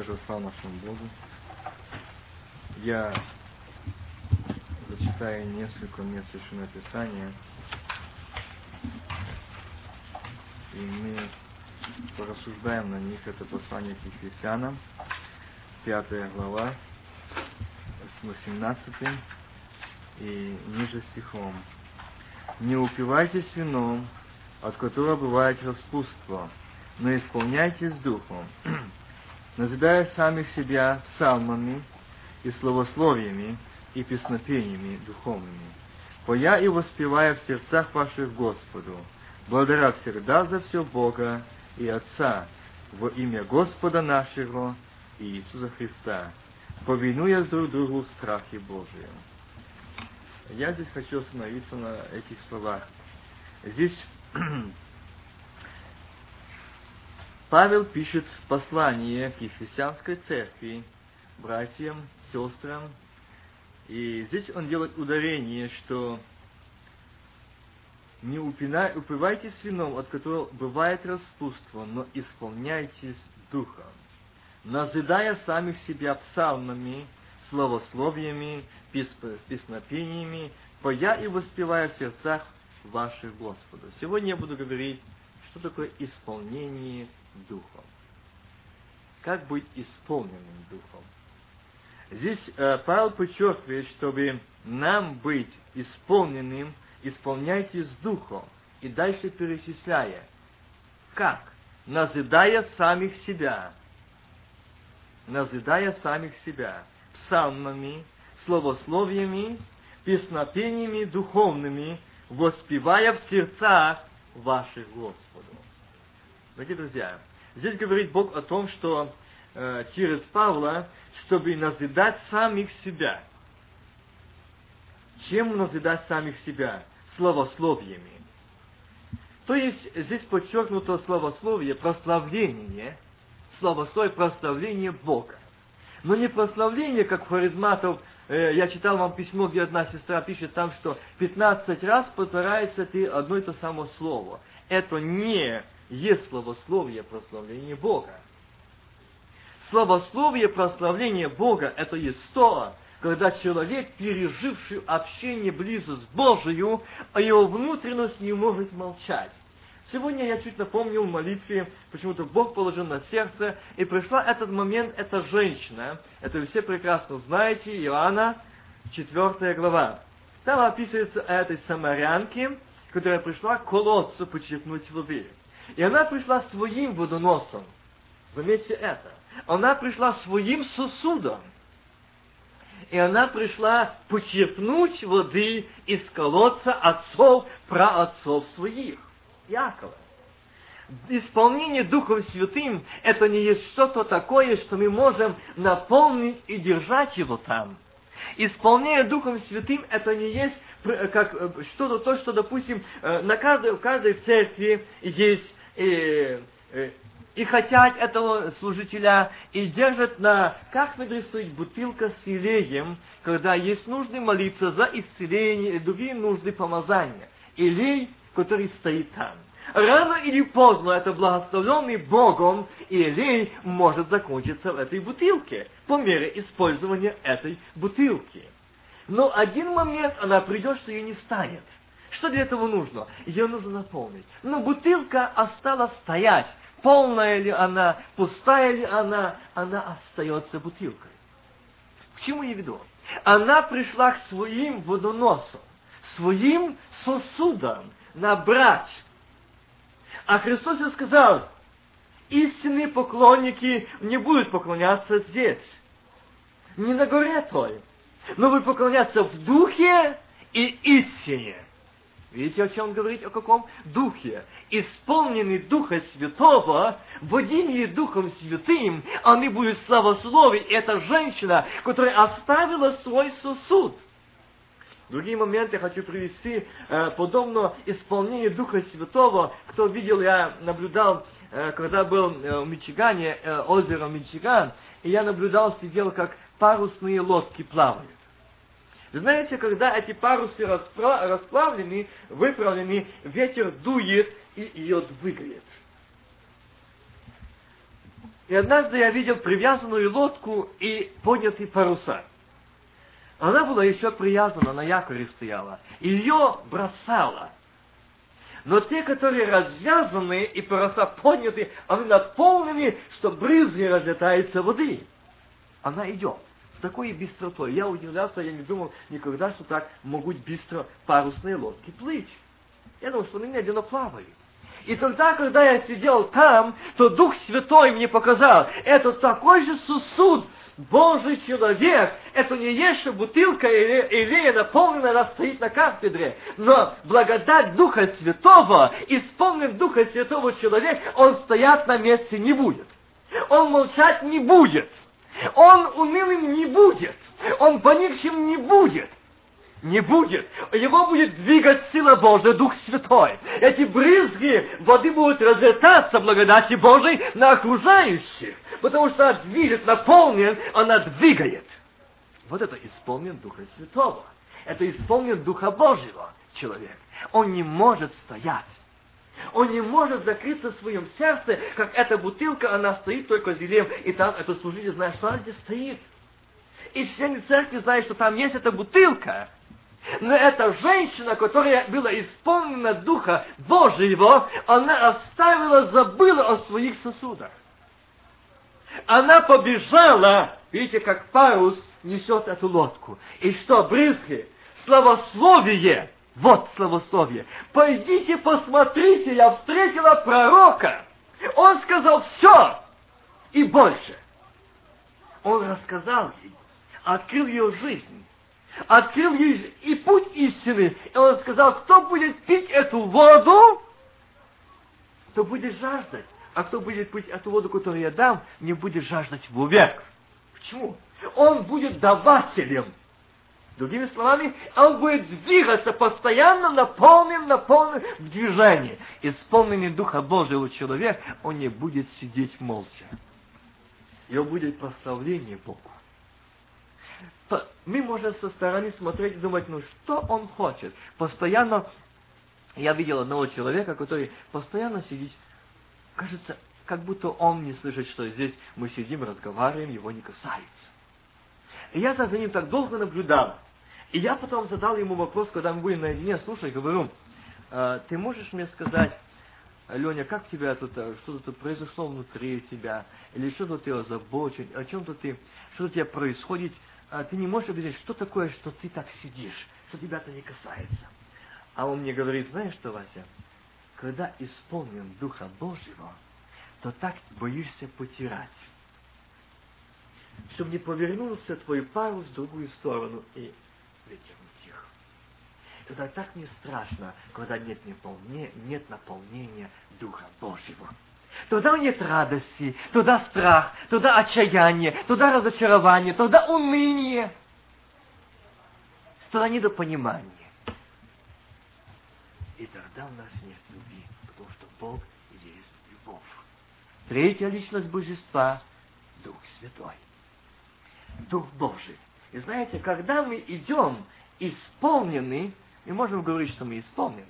скажу слава нашему Богу. Я зачитаю несколько мест Священного Писания, и мы порассуждаем на них. Это послание к Ефесянам, пятая глава, 18 и ниже стихом. «Не упивайтесь вином, от которого бывает распутство, но исполняйтесь духом, назидая самих себя псалмами и словословиями и песнопениями духовными, поя и воспевая в сердцах ваших Господу, благодаря всегда за все Бога и Отца, во имя Господа нашего Иисуса Христа, повинуя друг другу в страхе Божьем. Я здесь хочу остановиться на этих словах. Здесь Павел пишет послание к Ефесянской церкви, братьям, сестрам, и здесь он делает ударение, что не упивайтесь вином, от которого бывает распутство, но исполняйтесь духом, назидая самих себя псалмами, словословиями, песнопениями, поя и воспевая в сердцах ваших Господу. Сегодня я буду говорить, что такое исполнение Духом. Как быть исполненным Духом? Здесь э, Павел подчеркивает, чтобы нам быть исполненным, с Духом. И дальше перечисляя. Как? Назидая самих себя. Назидая самих себя. Псалмами, словословиями, песнопениями духовными, воспевая в сердцах ваших Господу. Дорогие друзья, здесь говорит Бог о том, что э, через Павла, чтобы назидать самих себя. Чем назидать самих себя? Словословиями. То есть здесь подчеркнуто словословие, прославление, словословие, прославление Бога. Но не прославление, как харизматов, э, я читал вам письмо, где одна сестра пишет там, что 15 раз повторяется ты одно и то самое слово. Это не есть словословие прославления Бога. Словословие прославления Бога – это есть то, когда человек, переживший общение близость Божию, а его внутренность не может молчать. Сегодня я чуть напомнил в молитве, почему-то Бог положил на сердце, и пришла этот момент, эта женщина, это вы все прекрасно знаете, Иоанна, 4 глава. Там описывается о этой самарянке, которая пришла к колодцу почерпнуть воды. И она пришла своим водоносом. Заметьте это. Она пришла своим сосудом. И она пришла почерпнуть воды из колодца отцов, праотцов своих. Якова. Исполнение Духом Святым – это не есть что-то такое, что мы можем наполнить и держать его там. Исполнение Духом Святым – это не есть как э, что-то то, что, допустим, э, на каждой, в каждой церкви есть и, э, и хотят этого служителя, и держат на, как выглядит бутылка с илеем, когда есть нужды молиться за исцеление другие нужды помазания. Илей, который стоит там. Рано или поздно это благословленный Богом илей может закончиться в этой бутылке по мере использования этой бутылки. Но один момент она придет, что ее не станет. Что для этого нужно? Ее нужно наполнить. Но бутылка осталась стоять. Полная ли она, пустая ли она, она остается бутылкой. К чему я веду? Она пришла к своим водоносам, своим сосудам набрать. А Христос сказал, истинные поклонники не будут поклоняться здесь, не на горе той, но будут поклоняться в духе и истине. Видите, о чем он говорит? О каком духе? Исполненный Духа Святого, водимые Духом Святым, они будут славословить. Это женщина, которая оставила свой сосуд. Другие моменты хочу привести, э, подобно исполнению Духа Святого. Кто видел, я наблюдал, э, когда был э, в Мичигане, озеро Мичиган, и я наблюдал, сидел, как парусные лодки плавают. Знаете, когда эти парусы расплавлены, выправлены, ветер дует и ее двигает. И однажды я видел привязанную лодку и поднятые паруса. Она была еще привязана, на якоре стояла. Ее бросала. Но те, которые развязаны и паруса подняты, они наполнены, что брызги разлетаются воды. Она идет с такой быстротой. Я удивлялся, я не думал никогда, что так могут быстро парусные лодки плыть. Я думал, что они медленно плавают. И тогда, когда я сидел там, то Дух Святой мне показал, это такой же сосуд, Божий человек, это не есть бутылка или, или наполненная, она стоит на кафедре. Но благодать Духа Святого, исполнен Духа Святого человек, он стоять на месте не будет. Он молчать не будет. Он унылым не будет. Он поникшим не будет. Не будет. Его будет двигать сила Божия, Дух Святой. Эти брызги воды будут разлетаться благодати Божией на окружающих. Потому что она движет, наполнен, она двигает. Вот это исполнен Духа Святого. Это исполнен Духа Божьего человек. Он не может стоять. Он не может закрыться в своем сердце, как эта бутылка, она стоит только зелем, и там это служитель знает, что она здесь стоит. И все церкви знают, что там есть эта бутылка. Но эта женщина, которая была исполнена Духа Божьего, она оставила, забыла о своих сосудах. Она побежала, видите, как парус несет эту лодку. И что, брызги, славословие, вот славословие. Пойдите посмотрите, я встретила пророка. Он сказал все и больше. Он рассказал ей, открыл ее жизнь открыл ей и путь истины. И он сказал, кто будет пить эту воду, то будет жаждать. А кто будет пить эту воду, которую я дам, не будет жаждать вовек. Почему? Он будет давателем. Другими словами, он будет двигаться постоянно, наполнен, наполнен в движении. Исполненный Духа Божьего человек, он не будет сидеть молча. Его будет прославление Богу мы можем со стороны смотреть и думать, ну что он хочет? Постоянно, я видел одного человека, который постоянно сидит, кажется, как будто он не слышит, что здесь мы сидим, разговариваем, его не касается. И я за ним так долго наблюдал. И я потом задал ему вопрос, когда мы были наедине, слушай, говорю, «А, ты можешь мне сказать, Леня, как тебя тут, э, что-то тут произошло внутри тебя, или что-то ты озабочен, о чем-то ты, что-то у тебя происходит, а ты не можешь объяснить, что такое, что ты так сидишь, что тебя это не касается. А он мне говорит, знаешь что, Вася, когда исполнен Духа Божьего, то так боишься потерять. Чтобы не повернулся твой парус в другую сторону и вытернуть их. Тогда так не страшно, когда нет, наполнения, нет наполнения Духа Божьего. Туда нет радости, туда страх, туда отчаяние, туда разочарование, туда уныние. Туда недопонимание. И тогда у нас нет любви, потому что Бог есть любовь. Третья личность Божества – Дух Святой. Дух Божий. И знаете, когда мы идем исполнены, мы можем говорить, что мы исполнены.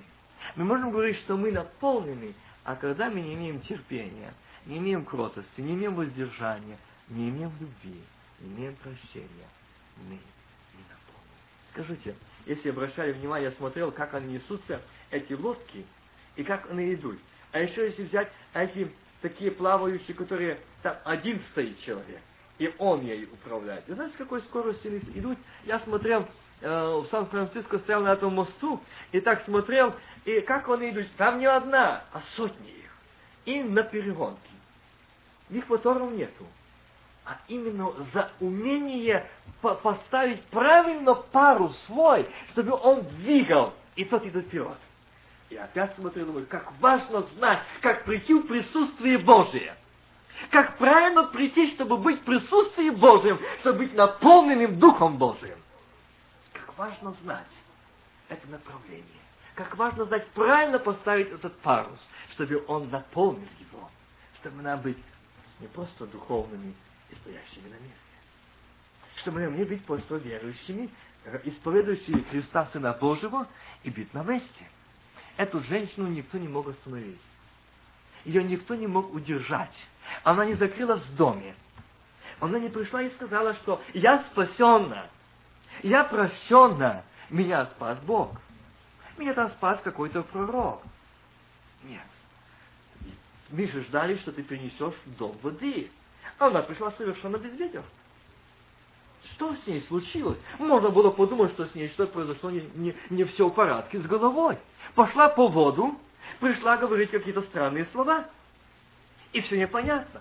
Мы можем говорить, что мы наполнены а когда мы не имеем терпения, не имеем кротости, не имеем воздержания, не имеем любви, не имеем прощения, мы не наполнены. Скажите, если обращали внимание, я смотрел, как они несутся, эти лодки, и как они идут. А еще если взять эти такие плавающие, которые там один стоит человек, и он ей управляет. Вы знаете, с какой скоростью идут? Я смотрел, э, в Сан-Франциско стоял на этом мосту, и так смотрел, и как они идут? Там не одна, а сотни их. И на перегонке. Их моторов нету. А именно за умение по поставить правильно пару свой, чтобы он двигал, и тот идет вперед. И опять смотрю, думаю, как важно знать, как прийти в присутствие Божие. Как правильно прийти, чтобы быть в присутствии Божьем, чтобы быть наполненным Духом Божиим. Как важно знать это направление. Как важно знать, правильно поставить этот парус, чтобы он наполнил его, чтобы нам быть не просто духовными и стоящими на месте. Чтобы нам не быть просто верующими, исповедующими Христа Сына Божьего и быть на месте. Эту женщину никто не мог остановить. Ее никто не мог удержать. Она не закрылась в доме. Она не пришла и сказала, что я спасенна, я прощенна, меня спас Бог. Меня там спас какой-то пророк. Нет. Мы же ждали, что ты принесешь в дом воды. А она пришла совершенно без ветер. Что с ней случилось? Можно было подумать, что с ней что произошло, не, не, не все в порядке с головой. Пошла по воду, пришла говорить какие-то странные слова. И все непонятно.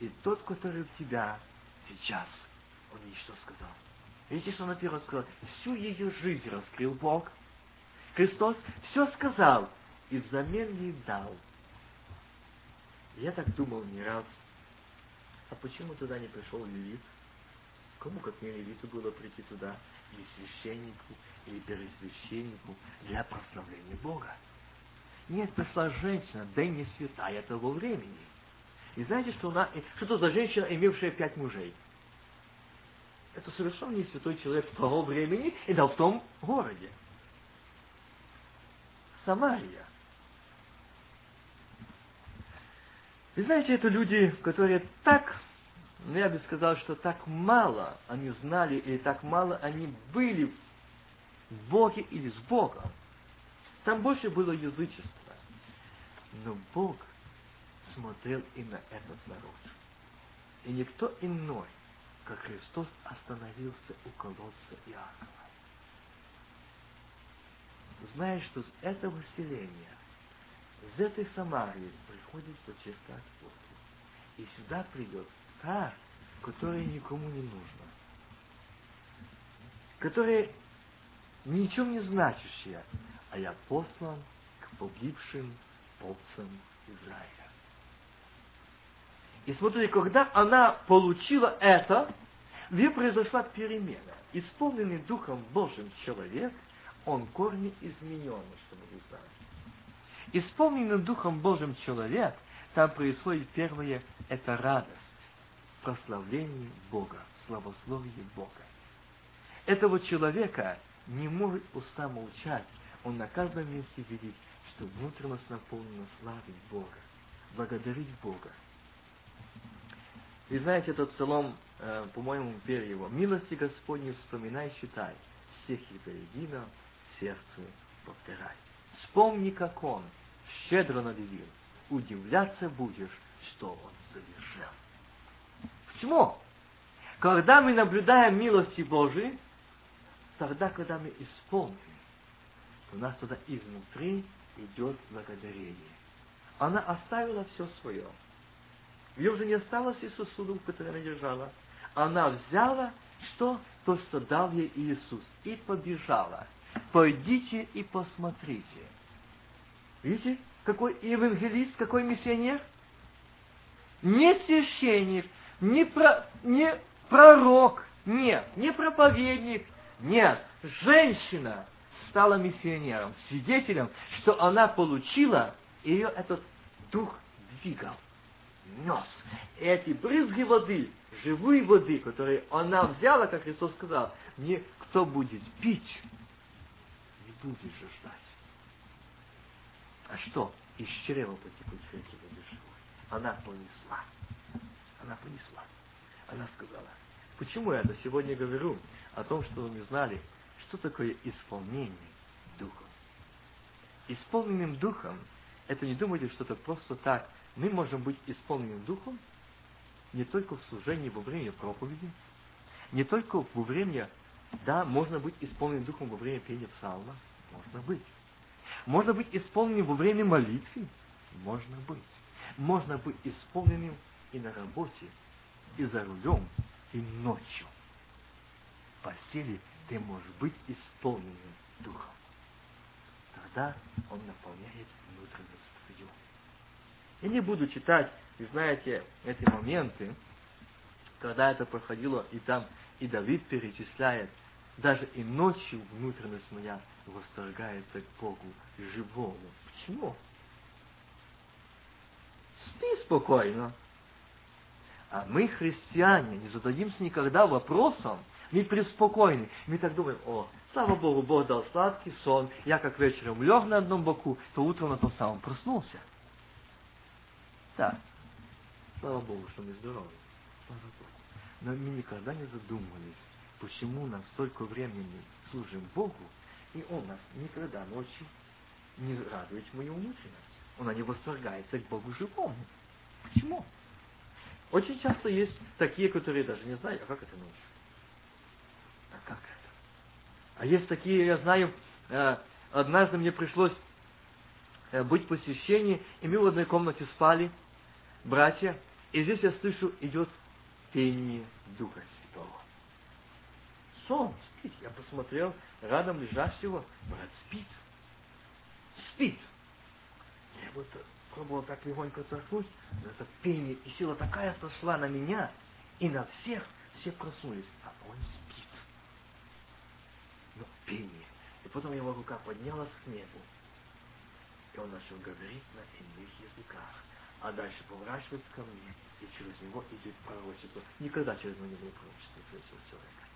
И тот, который в тебя сейчас, он ей что сказал? Видите, что он первое сказал? Всю ее жизнь раскрыл Бог. Христос все сказал и взамен ей дал. Я так думал не раз. А почему туда не пришел Левит? Кому, как не Левиту, было прийти туда? Или священнику, или первосвященнику для прославления Бога? Нет, пришла женщина, да и не святая того времени. И знаете, что она, что это за женщина, имевшая пять мужей? Это совершенно не святой человек того времени и да в том городе. Самария. Вы знаете, это люди, которые так, ну я бы сказал, что так мало они знали, или так мало они были в Боге или с Богом. Там больше было язычества. Но Бог смотрел и на этот народ. И никто иной, как Христос, остановился у колодца Иакова. Зная, что с этого селения, из этой Самарии приходит почерпать воду. И сюда придет та, которая никому не нужна. Которая ничем не значащая, а я послан к погибшим овцам Израиля. И смотрите, когда она получила это, в ней произошла перемена. Исполненный Духом Божьим человек, он корни измененный, чтобы вы знали. Исполненный Духом Божьим человек, там происходит первое, это радость, прославление Бога, славословие Бога. Этого человека не может уста молчать, он на каждом месте видит, что внутренность наполнена славой Бога, благодарить Бога. И знаете, этот псалом, э, по-моему, первый его. «Милости Господни вспоминай, считай, всех едино сердце повторяй». Вспомни, как Он щедро наделил, удивляться будешь, что Он совершил. Почему? Когда мы наблюдаем милости Божии, тогда, когда мы исполним, у нас тогда изнутри идет благодарение. Она оставила все свое – ней уже не осталось и сосудов, которые она держала. Она взяла что? То, что дал ей Иисус, и побежала. Пойдите и посмотрите. Видите, какой евангелист, какой миссионер? Не священник, не, про, не пророк, нет, не проповедник, нет, женщина стала миссионером, свидетелем, что она получила, ее этот дух двигал нес. Эти брызги воды, живой воды, которые она взяла, как Христос сказал, мне кто будет пить, не будет же ждать. А что? Из чрева потекут реки воды живой. Она понесла. Она понесла. Она сказала, почему я это сегодня говорю о том, что вы не знали, что такое исполнение Духом. Исполненным Духом, это не думайте, что это просто так мы можем быть исполнены Духом не только в служении во время проповеди, не только во время, да, можно быть исполненным Духом во время пения псалма, можно быть. Можно быть исполненным во время молитвы, можно быть. Можно быть исполненным и на работе, и за рулем, и ночью. Постели ты можешь быть исполненным Духом. Тогда Он наполняет внутренность твою. Я не буду читать, вы знаете, эти моменты, когда это проходило, и там и Давид перечисляет, даже и ночью внутренность моя восторгается к Богу живому. Почему? Спи спокойно. А мы, христиане, не зададимся никогда вопросом, мы преспокойны. Мы так думаем, о, слава Богу, Бог дал сладкий сон, я как вечером лег на одном боку, то утром на том самом проснулся. Да. Слава Богу, что мы здоровы. Слава Богу. Но мы никогда не задумывались, почему нас столько времени служим Богу, и Он нас никогда ночью не радует мою внутренность. Он не восторгается к Богу живому. Почему? Очень часто есть такие, которые даже не знают, а как это ночью? А есть такие, я знаю, э, однажды мне пришлось э, быть в посещении, и мы в одной комнате спали, братья, и здесь я слышу, идет пение Духа Святого. Сон, спит. Я посмотрел, рядом лежащего, брат спит. Спит. Я вот пробовал так легонько торкнуть, но это пение, и сила такая сошла на меня и на всех, все проснулись, а он спит. Пение. И потом его рука поднялась к небу, и он начал говорить на иных языках. А дальше поворачивается ко мне, и через него идет пророчество. Никогда через него не было пророчества через человека.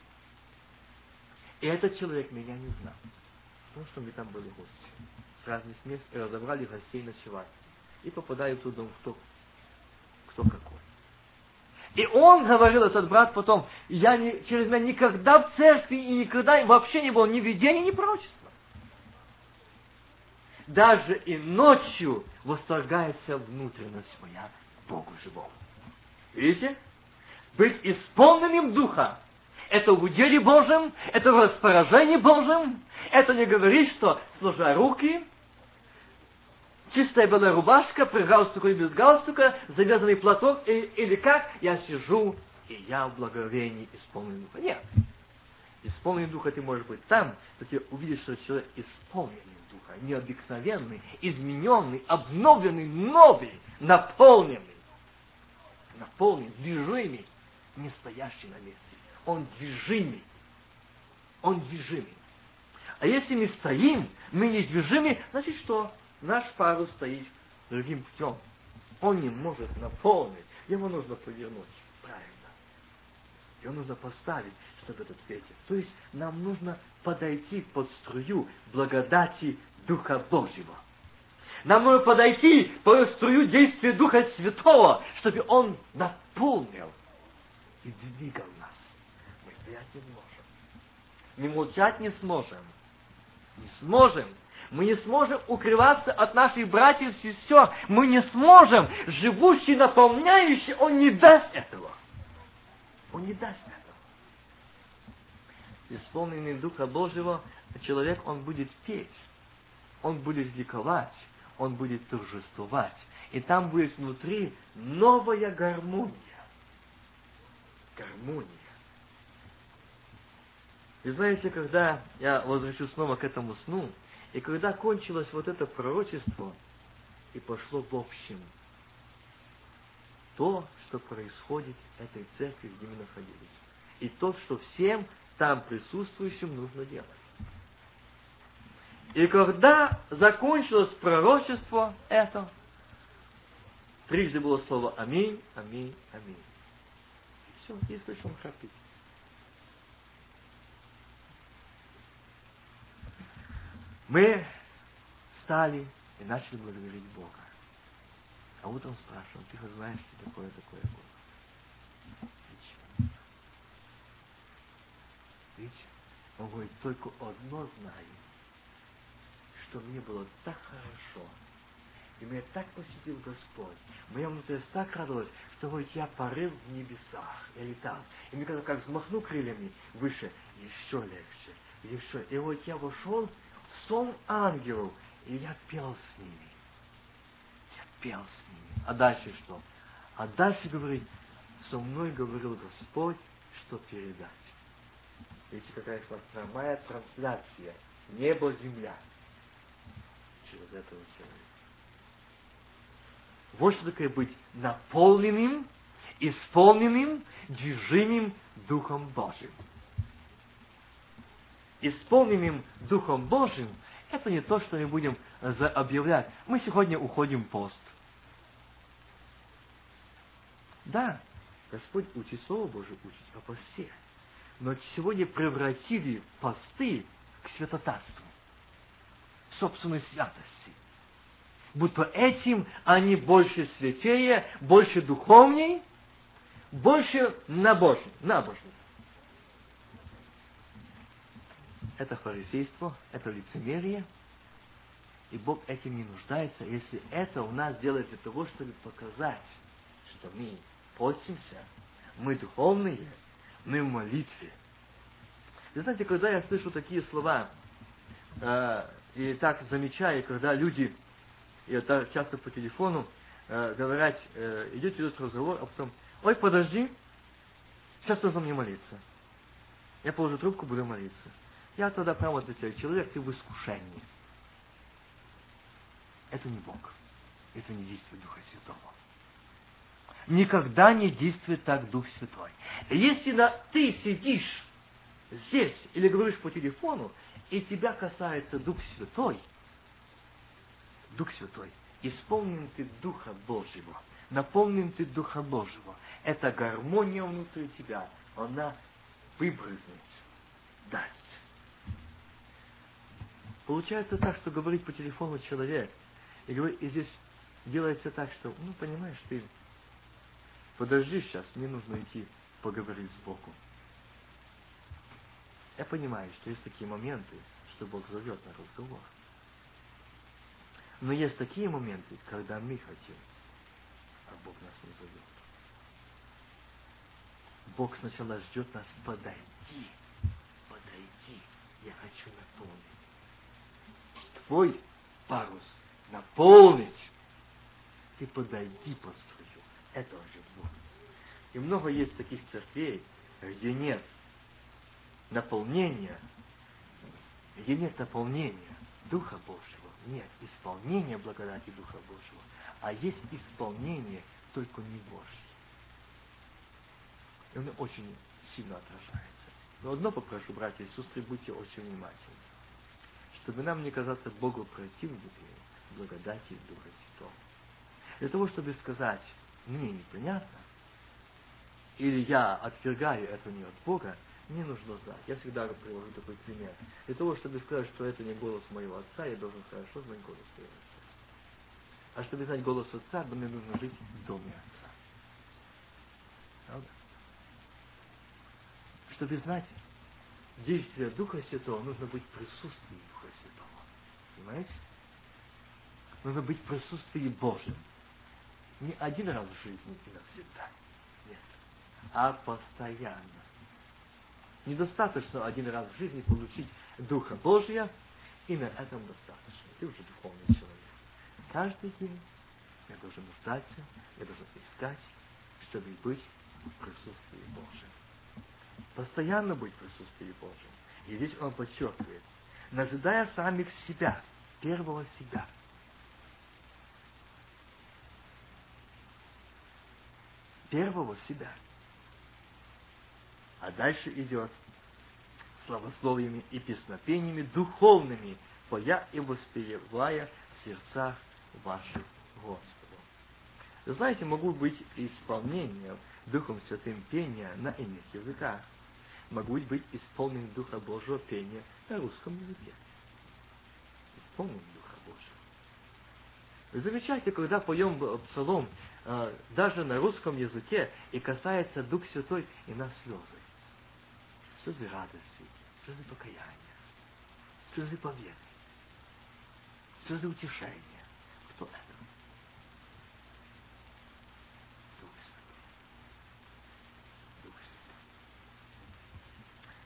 И этот человек меня не знал. Потому что мы там были гости. С разных мест и разобрали гостей ночевать и попадаю дом, кто, кто какой. И он говорил, этот брат потом, я не, через меня никогда в церкви и никогда вообще не было ни видения, ни пророчества. Даже и ночью восторгается внутренность моя Богу живому. Видите? Быть исполненным Духа. Это в уделе Божьем, это в распоряжении Божьем. Это не говорит, что сложа руки, чистая белая рубашка, при галстуку и без галстука, завязанный платок, и, или как, я сижу, и я в благовении исполнен духа. Нет. Исполнен духа ты можешь быть там, то ты увидишь, что человек исполнен духа, необыкновенный, измененный, обновленный, новый, наполненный. Наполнен, движимый, не стоящий на месте. Он движимый. Он движимый. А если мы стоим, мы не движимы, значит что? Наш парус стоит другим путем. Он не может наполнить. Ему нужно повернуть. Правильно. Его нужно поставить, чтобы этот светит. То есть нам нужно подойти под струю благодати Духа Божьего. Нам нужно подойти под струю действия Духа Святого, чтобы Он наполнил и двигал нас. Мы стоять не сможем. Мы молчать не сможем. Не сможем мы не сможем укрываться от наших братьев и сестер. Мы не сможем. Живущий, наполняющий, он не даст этого. Он не даст этого. Исполненный Духа Божьего, человек, он будет петь. Он будет ликовать. Он будет торжествовать. И там будет внутри новая гармония. Гармония. И знаете, когда я возвращусь снова к этому сну, и когда кончилось вот это пророчество, и пошло в общем, то, что происходит в этой церкви, где мы находились, и то, что всем там присутствующим нужно делать. И когда закончилось пророчество это, трижды было слово «Аминь, аминь, аминь». Все, и слышал храпить. Мы встали и начали благодарить Бога. А утром спрашиваем, ты знаешь, что такое такое было? Ничего. Видите? Он говорит, только одно знаю, что мне было так хорошо, и меня так посетил Господь. Моя внутренность так радовалась, что говорит, я порыл в небесах, я летал. И мне когда как взмахну крыльями выше, еще легче, еще. И вот я вошел сон ангелов, и я пел с ними. Я пел с ними. А дальше что? А дальше говорит, со мной говорил Господь, что передать. Видите, какая прямая трансляция. Небо-земля. Через этого человека. Вот что такое быть наполненным, исполненным, движимым Духом Божьим исполненным Духом Божьим, это не то, что мы будем объявлять. Мы сегодня уходим в пост. Да, Господь учит Слово Божие учить о посте. Но сегодня превратили посты к святотатству, собственной святости. Будто этим они больше святее, больше духовней, больше набожны. набожны. Это фарисейство, это лицемерие. И Бог этим не нуждается, если это у нас делает для того, чтобы показать, что мы постимся, мы духовные, мы в молитве. И знаете, когда я слышу такие слова, э, и так замечаю, когда люди, и это часто по телефону, э, говорят, э, идет, идет разговор, а потом, ой, подожди, сейчас нужно мне молиться. Я положу трубку, буду молиться. Я тогда прямо отвечаю, человек, ты в искушении. Это не Бог. Это не действие Духа Святого. Никогда не действует так Дух Святой. Если на, ты сидишь здесь или говоришь по телефону, и тебя касается Дух Святой, Дух Святой, исполнен ты Духа Божьего, наполнен ты Духа Божьего. Это гармония внутри тебя, она выбрызнет, даст. Получается так, что говорит по телефону человек, и, и здесь делается так, что, ну, понимаешь, ты подожди сейчас, мне нужно идти поговорить с Богом. Я понимаю, что есть такие моменты, что Бог зовет на разговор. Но есть такие моменты, когда мы хотим, а Бог нас не зовет. Бог сначала ждет нас подойти, подойти. Я хочу наполнить. Твой парус наполнить. Ты подойди под струю. Это ждет Бог. И много есть таких церквей, где нет наполнения, где нет наполнения Духа Божьего, нет исполнения благодати Духа Божьего, а есть исполнение только не Божье. И оно очень сильно отражается. Но одно попрошу, братья и сестры, будьте очень внимательны, чтобы нам не казаться Богу противниками благодати Духа Святого. Для того, чтобы сказать, мне непонятно, или я отвергаю это не от Бога, мне нужно знать. Я всегда привожу такой пример. Для того, чтобы сказать, что это не голос моего отца, я должен хорошо знать голос своего отца. А чтобы знать голос отца, мне нужно жить в доме отца. Правда? Чтобы знать действие Духа Святого, нужно быть в присутствии Духа. Понимаете? Нужно быть в присутствии Божьем. Не один раз в жизни и навсегда. Нет. А постоянно. Недостаточно один раз в жизни получить Духа Божия, и на этом достаточно. Ты уже духовный человек. Каждый день я должен нуждаться, я должен искать, чтобы быть в присутствии Божьем. Постоянно быть в присутствии Божьем. И здесь он подчеркивает, назидая самих себя, первого себя. Первого себя. А дальше идет славословиями и песнопениями духовными, поя и воспевая в сердцах ваших Господу. Вы знаете, могу быть исполнением Духом Святым пения на иных языках. Могу быть исполнен Духа Божьего пения на русском языке. Исполнен Духа Божьего. Вы замечаете, когда поем псалом, э, даже на русском языке, и касается Дух Святой, и нас слезы слезы радости, слезы покаяния, слезы победы, слезы утешения. Кто это? Дух Святой. Дух Святой.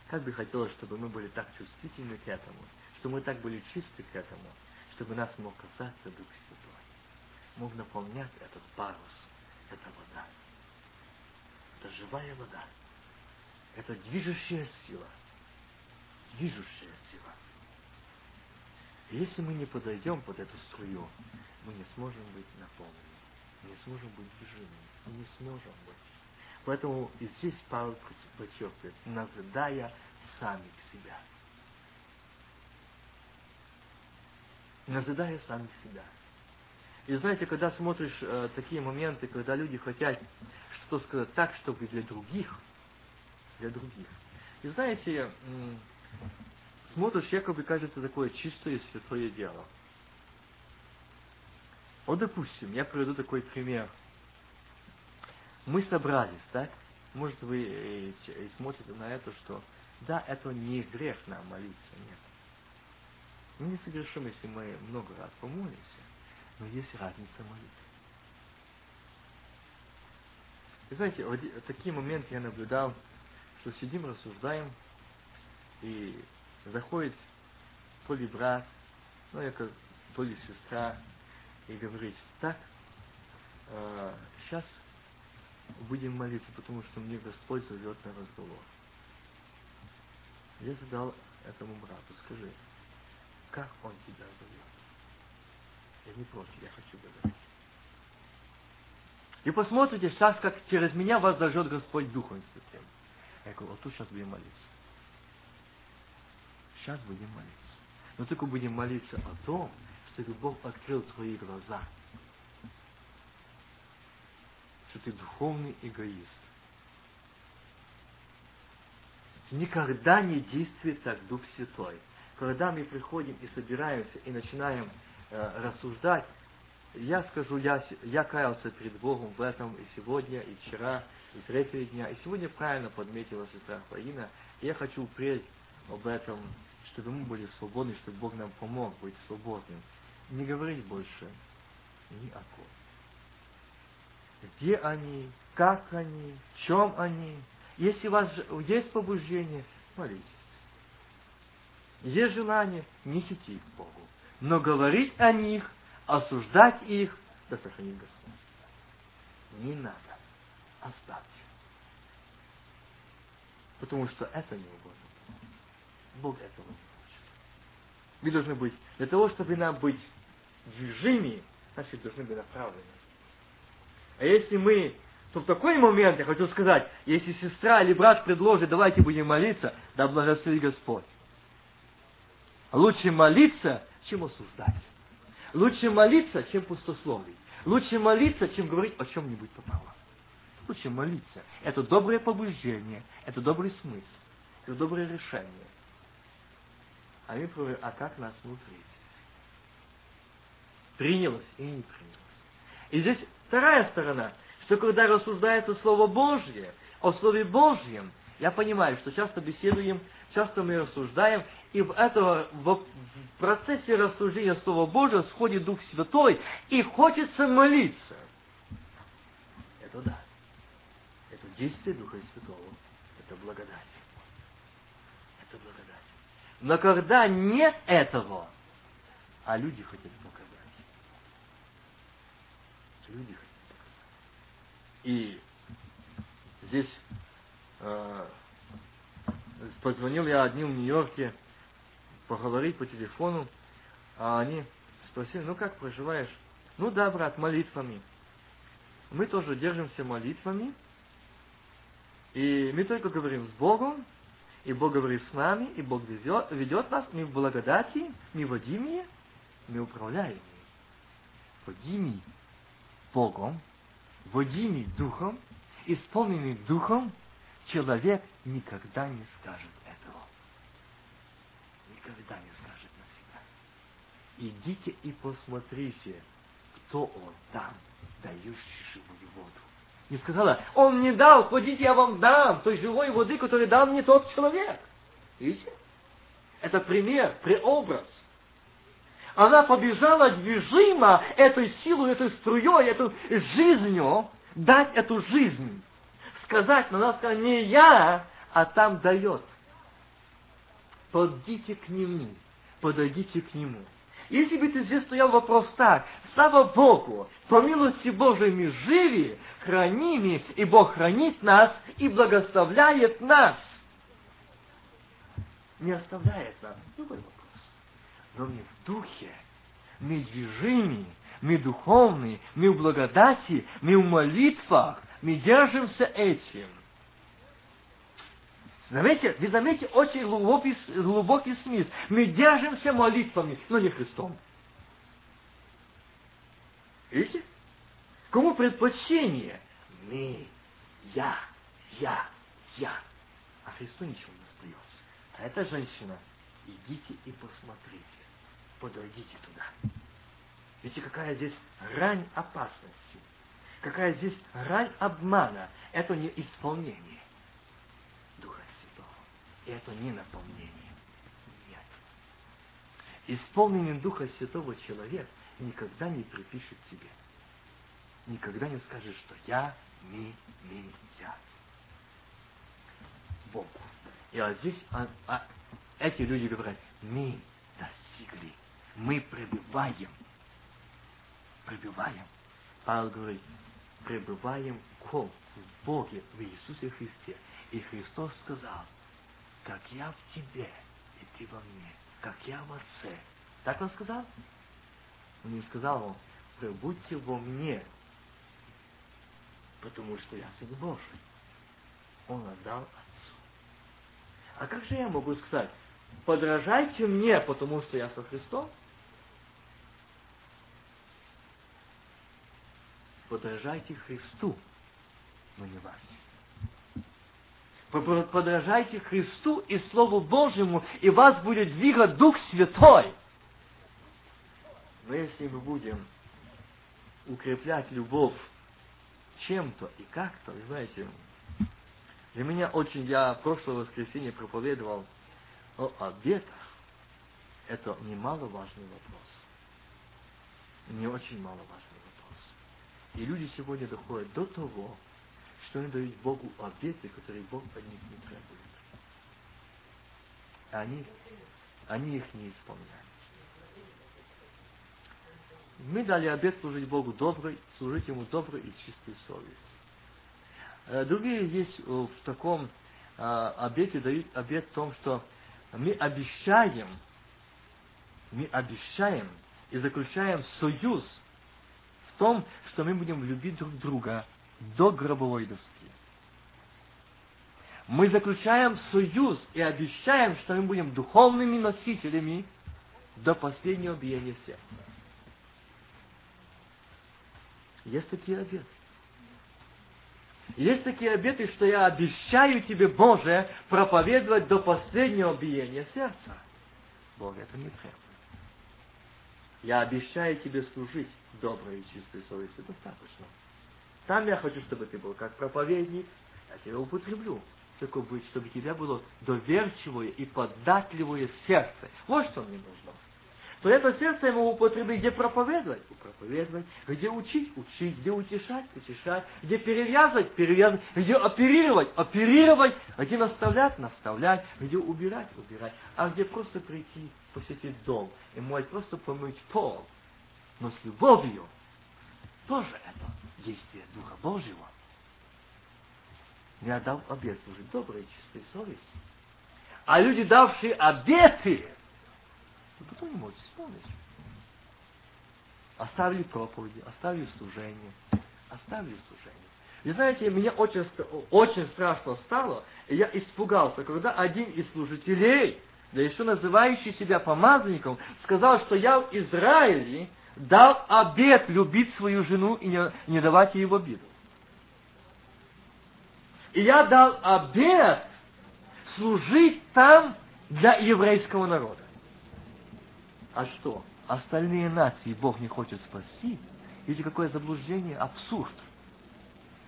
Как бы хотелось, чтобы мы были так чувствительны к этому, чтобы мы так были чисты к этому, чтобы нас мог касаться Дух Святой, мог наполнять этот парус, эта вода. Это живая вода. Это движущая сила. Движущая сила. Если мы не подойдем под эту струю, мы не сможем быть наполнены, не сможем быть движимыми, мы не сможем быть. Поэтому и здесь Павел подчеркивает, назидая самих себя. Назидая самих себя. И знаете, когда смотришь э, такие моменты, когда люди хотят что-то сказать так, чтобы для других – для других. И знаете, смотришь, якобы кажется такое чистое святое дело. Вот, допустим, я приведу такой пример. Мы собрались, так? Может, вы и, и смотрите на это, что да, это не грех нам молиться, нет. Мы не согрешим, если мы много раз помолимся, но есть разница молитвы. И знаете, вот такие моменты я наблюдал, что сидим, рассуждаем, и заходит то ли брат, ну, я как, то ли сестра, и говорит, так, э, сейчас будем молиться, потому что мне Господь зовет на разговор. Я задал этому брату, скажи, как он тебя зовет? Я не против, я хочу говорить. И посмотрите сейчас, как через меня вас зажжет Господь Духом Святым. Я говорю, вот тут сейчас будем молиться. Сейчас будем молиться. Но только будем молиться о том, чтобы Бог открыл твои глаза. Что ты духовный эгоист. Никогда не действует так Дух Святой. Когда мы приходим и собираемся и начинаем э, рассуждать, я скажу, я, я каялся перед Богом в этом и сегодня, и вчера, и третьего дня. И сегодня правильно подметила сестра Фаина. Я хочу упреть об этом, чтобы мы были свободны, чтобы Бог нам помог быть свободным. Не говорить больше ни о ком. Где они, как они, в чем они. Если у вас есть побуждение, молитесь. Есть желание, несите их Богу. Но говорить о них – осуждать их, да сохранит Господь. Не надо. Оставьте. Потому что это не угодно. Бог этого не хочет. Мы должны быть, для того, чтобы нам быть движими, значит, должны быть направлены. А если мы, то в такой момент, я хочу сказать, если сестра или брат предложит, давайте будем молиться, да благослови Господь. Лучше молиться, чем осуждать. Лучше молиться, чем пустословить. Лучше молиться, чем говорить о чем-нибудь попало. Лучше молиться. Это доброе побуждение, это добрый смысл, это доброе решение. А мы говорим, а как нас внутри? Принялось и не принялось. И здесь вторая сторона, что когда рассуждается Слово Божье, о Слове Божьем, я понимаю, что часто беседуем часто мы рассуждаем, и в, это, в процессе рассуждения Слова Божьего сходит Дух Святой, и хочется молиться. Это да. Это действие Духа Святого. Это благодать. Это благодать. Но когда нет этого, а люди хотят показать. Люди хотят. И здесь э, позвонил я одним в Нью-Йорке поговорить по телефону, а они спросили, ну как проживаешь? Ну да, брат, молитвами. Мы тоже держимся молитвами, и мы только говорим с Богом, и Бог говорит с нами, и Бог ведет, ведет нас, мы в благодати, мы водимые, мы управляемые. Водимые Богом, водимые Духом, исполненные Духом, человек никогда не скажет этого. Никогда не скажет навсегда. Идите и посмотрите, кто он там, дающий живую воду. Не сказала, он не дал, ходите, я вам дам той живой воды, которую дал мне тот человек. Видите? Это пример, преобраз. Она побежала движимо этой силой, этой струей, этой жизнью, дать эту жизнь сказать, но она сказала, не я, а там дает. Подойдите к нему, подойдите к нему. Если бы ты здесь стоял вопрос так, слава Богу, по милости Божией мы живи, храними, и Бог хранит нас и благословляет нас. Не оставляет нас. Другой вопрос. Но мы в духе, мы движимы, мы духовные, мы в благодати, мы в молитвах, мы держимся этим. Заметьте, вы заметите очень глубокий, глубокий смысл. Мы держимся молитвами, но не Христом. Видите? Кому предпочтение? Мы, я, я, я. А Христу ничего не остается. А эта женщина, идите и посмотрите. Подойдите туда. Видите, какая здесь рань опасности, какая здесь рань обмана. Это не исполнение Духа Святого. И это не наполнение. Нет. Исполненный Духа Святого человек никогда не припишет себе. Никогда не скажет, что я, ми, ми, я. Богу. И вот здесь а, а, эти люди говорят, мы достигли, мы пребываем пребываем. Павел говорит, пребываем ком? В Боге, в Иисусе Христе. И Христос сказал, как я в тебе, и ты во мне, как я в Отце. Так он сказал? Он не сказал вам, пребудьте во мне, потому что я Сын Божий. Он отдал Отцу. А как же я могу сказать, подражайте мне, потому что я со Христом? Подражайте Христу, но не вас. Подражайте Христу и Слову Божьему, и вас будет двигать Дух Святой. Но если мы будем укреплять любовь чем-то и как-то, вы знаете, для меня очень, я прошлое воскресенье проповедовал о обетах. Это немаловажный вопрос. Не очень маловажный. И люди сегодня доходят до того, что они дают Богу обеты, которые Бог от них не требует. Они, они их не исполняют. Мы дали обет служить Богу доброй, служить Ему доброй и чистой совестью. Э, другие есть в таком э, обете дают обет в том, что мы обещаем, мы обещаем и заключаем союз в том, что мы будем любить друг друга до гробовой доски. Мы заключаем союз и обещаем, что мы будем духовными носителями до последнего биения сердца. Есть такие обеты. Есть такие обеты, что я обещаю тебе, Боже, проповедовать до последнего биения сердца. Бог это не требует. Я обещаю тебе служить доброй и чистой совестью. Достаточно. Там я хочу, чтобы ты был как проповедник. Я тебя употреблю. Только быть, чтобы у тебя было доверчивое и податливое сердце. Вот что мне нужно. То это сердце я могу употребить, где проповедовать, проповедовать, где учить, учить, где утешать, утешать, где перевязывать, перевязывать, где оперировать, оперировать, где наставлять, наставлять, где убирать, убирать, а где просто прийти, посетить дом и мой просто помыть пол, но с любовью. Тоже это действие Духа Божьего. Я дал обет служить доброй чистой совести. А люди, давшие обеты, вы потом не можете исполнить. Оставили проповеди, оставили служение, оставили служение. И знаете, мне очень, очень страшно стало, и я испугался, когда один из служителей, да еще называющий себя помазанником, сказал, что я в Израиле дал обет любить свою жену и не, не давать ей в обиду. И я дал обет служить там для еврейского народа. А что? Остальные нации Бог не хочет спасти? Видите, какое заблуждение, абсурд.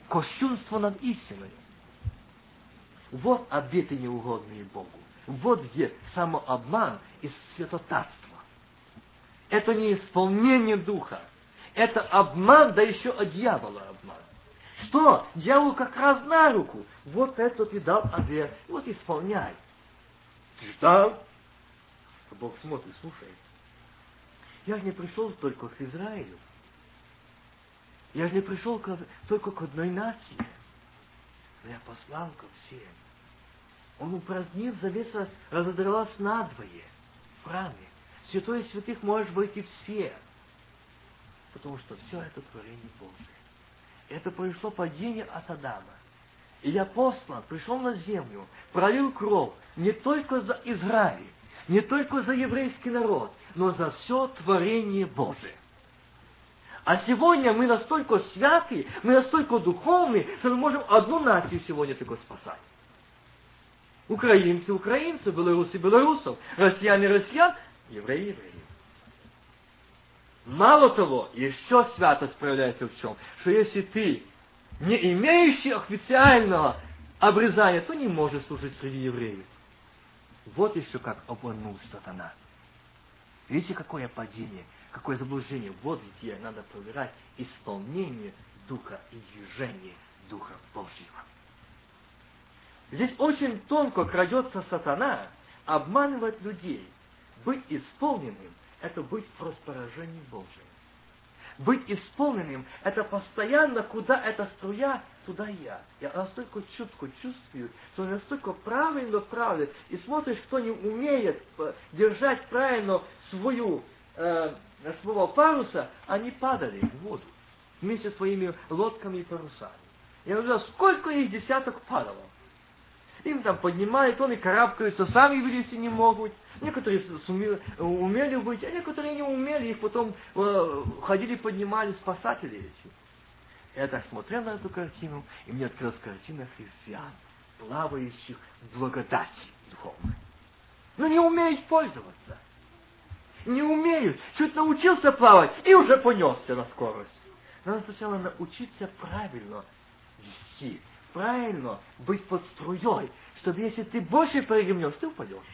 Кощунство над истиной. Вот обеты неугодные Богу. Вот где самообман и святотатство. Это не исполнение духа. Это обман, да еще от дьявола обман. Что? Дьявол как раз на руку. Вот это ты дал обет. Вот исполняй. Ты ждал. Бог смотрит, слушай. Я же не пришел только к Израилю. Я же не пришел только к одной нации. Но я послал ко всем. Он упразднил завеса, разодралась надвое в храме. Святой святых может быть и все. Потому что все это творение Божие. Это произошло падение от Адама. И я послан, пришел на землю, пролил кровь не только за Израиль, не только за еврейский народ, но за все творение Божие. А сегодня мы настолько святы, мы настолько духовны, что мы можем одну нацию сегодня только спасать. Украинцы, украинцы, белорусы, белорусов, россияне, россиян, евреи, евреи. Мало того, еще святость проявляется в чем? Что если ты не имеющий официального обрезания, то не можешь служить среди евреев. Вот еще как обманул сатана. Видите, какое падение, какое заблуждение. Вот где надо проверять исполнение Духа и движение Духа Божьего. Здесь очень тонко крадется сатана, обманывать людей. Быть исполненным – это быть в распоряжении Божьем. Быть исполненным – это постоянно, куда эта струя, туда я. Я настолько чутко чувствую, что настолько правильно правит. И смотришь, кто не умеет держать правильно свою, э, своего паруса, они падали в воду вместе со своими лодками и парусами. Я узнал, сколько их десяток падало. Им там поднимают, он и карабкаются, сами вылезти не могут. Некоторые сумели, умели быть, а некоторые не умели, их потом э, ходили, поднимали спасатели эти. Я так смотрел на эту картину, и мне открылась картина христиан, плавающих в благодати духовной. Но не умеют пользоваться. Не умеют. Чуть научился плавать и уже понесся на скорость. Надо сначала научиться правильно вести, правильно быть под струей, чтобы если ты больше перегремнешь, ты упадешь.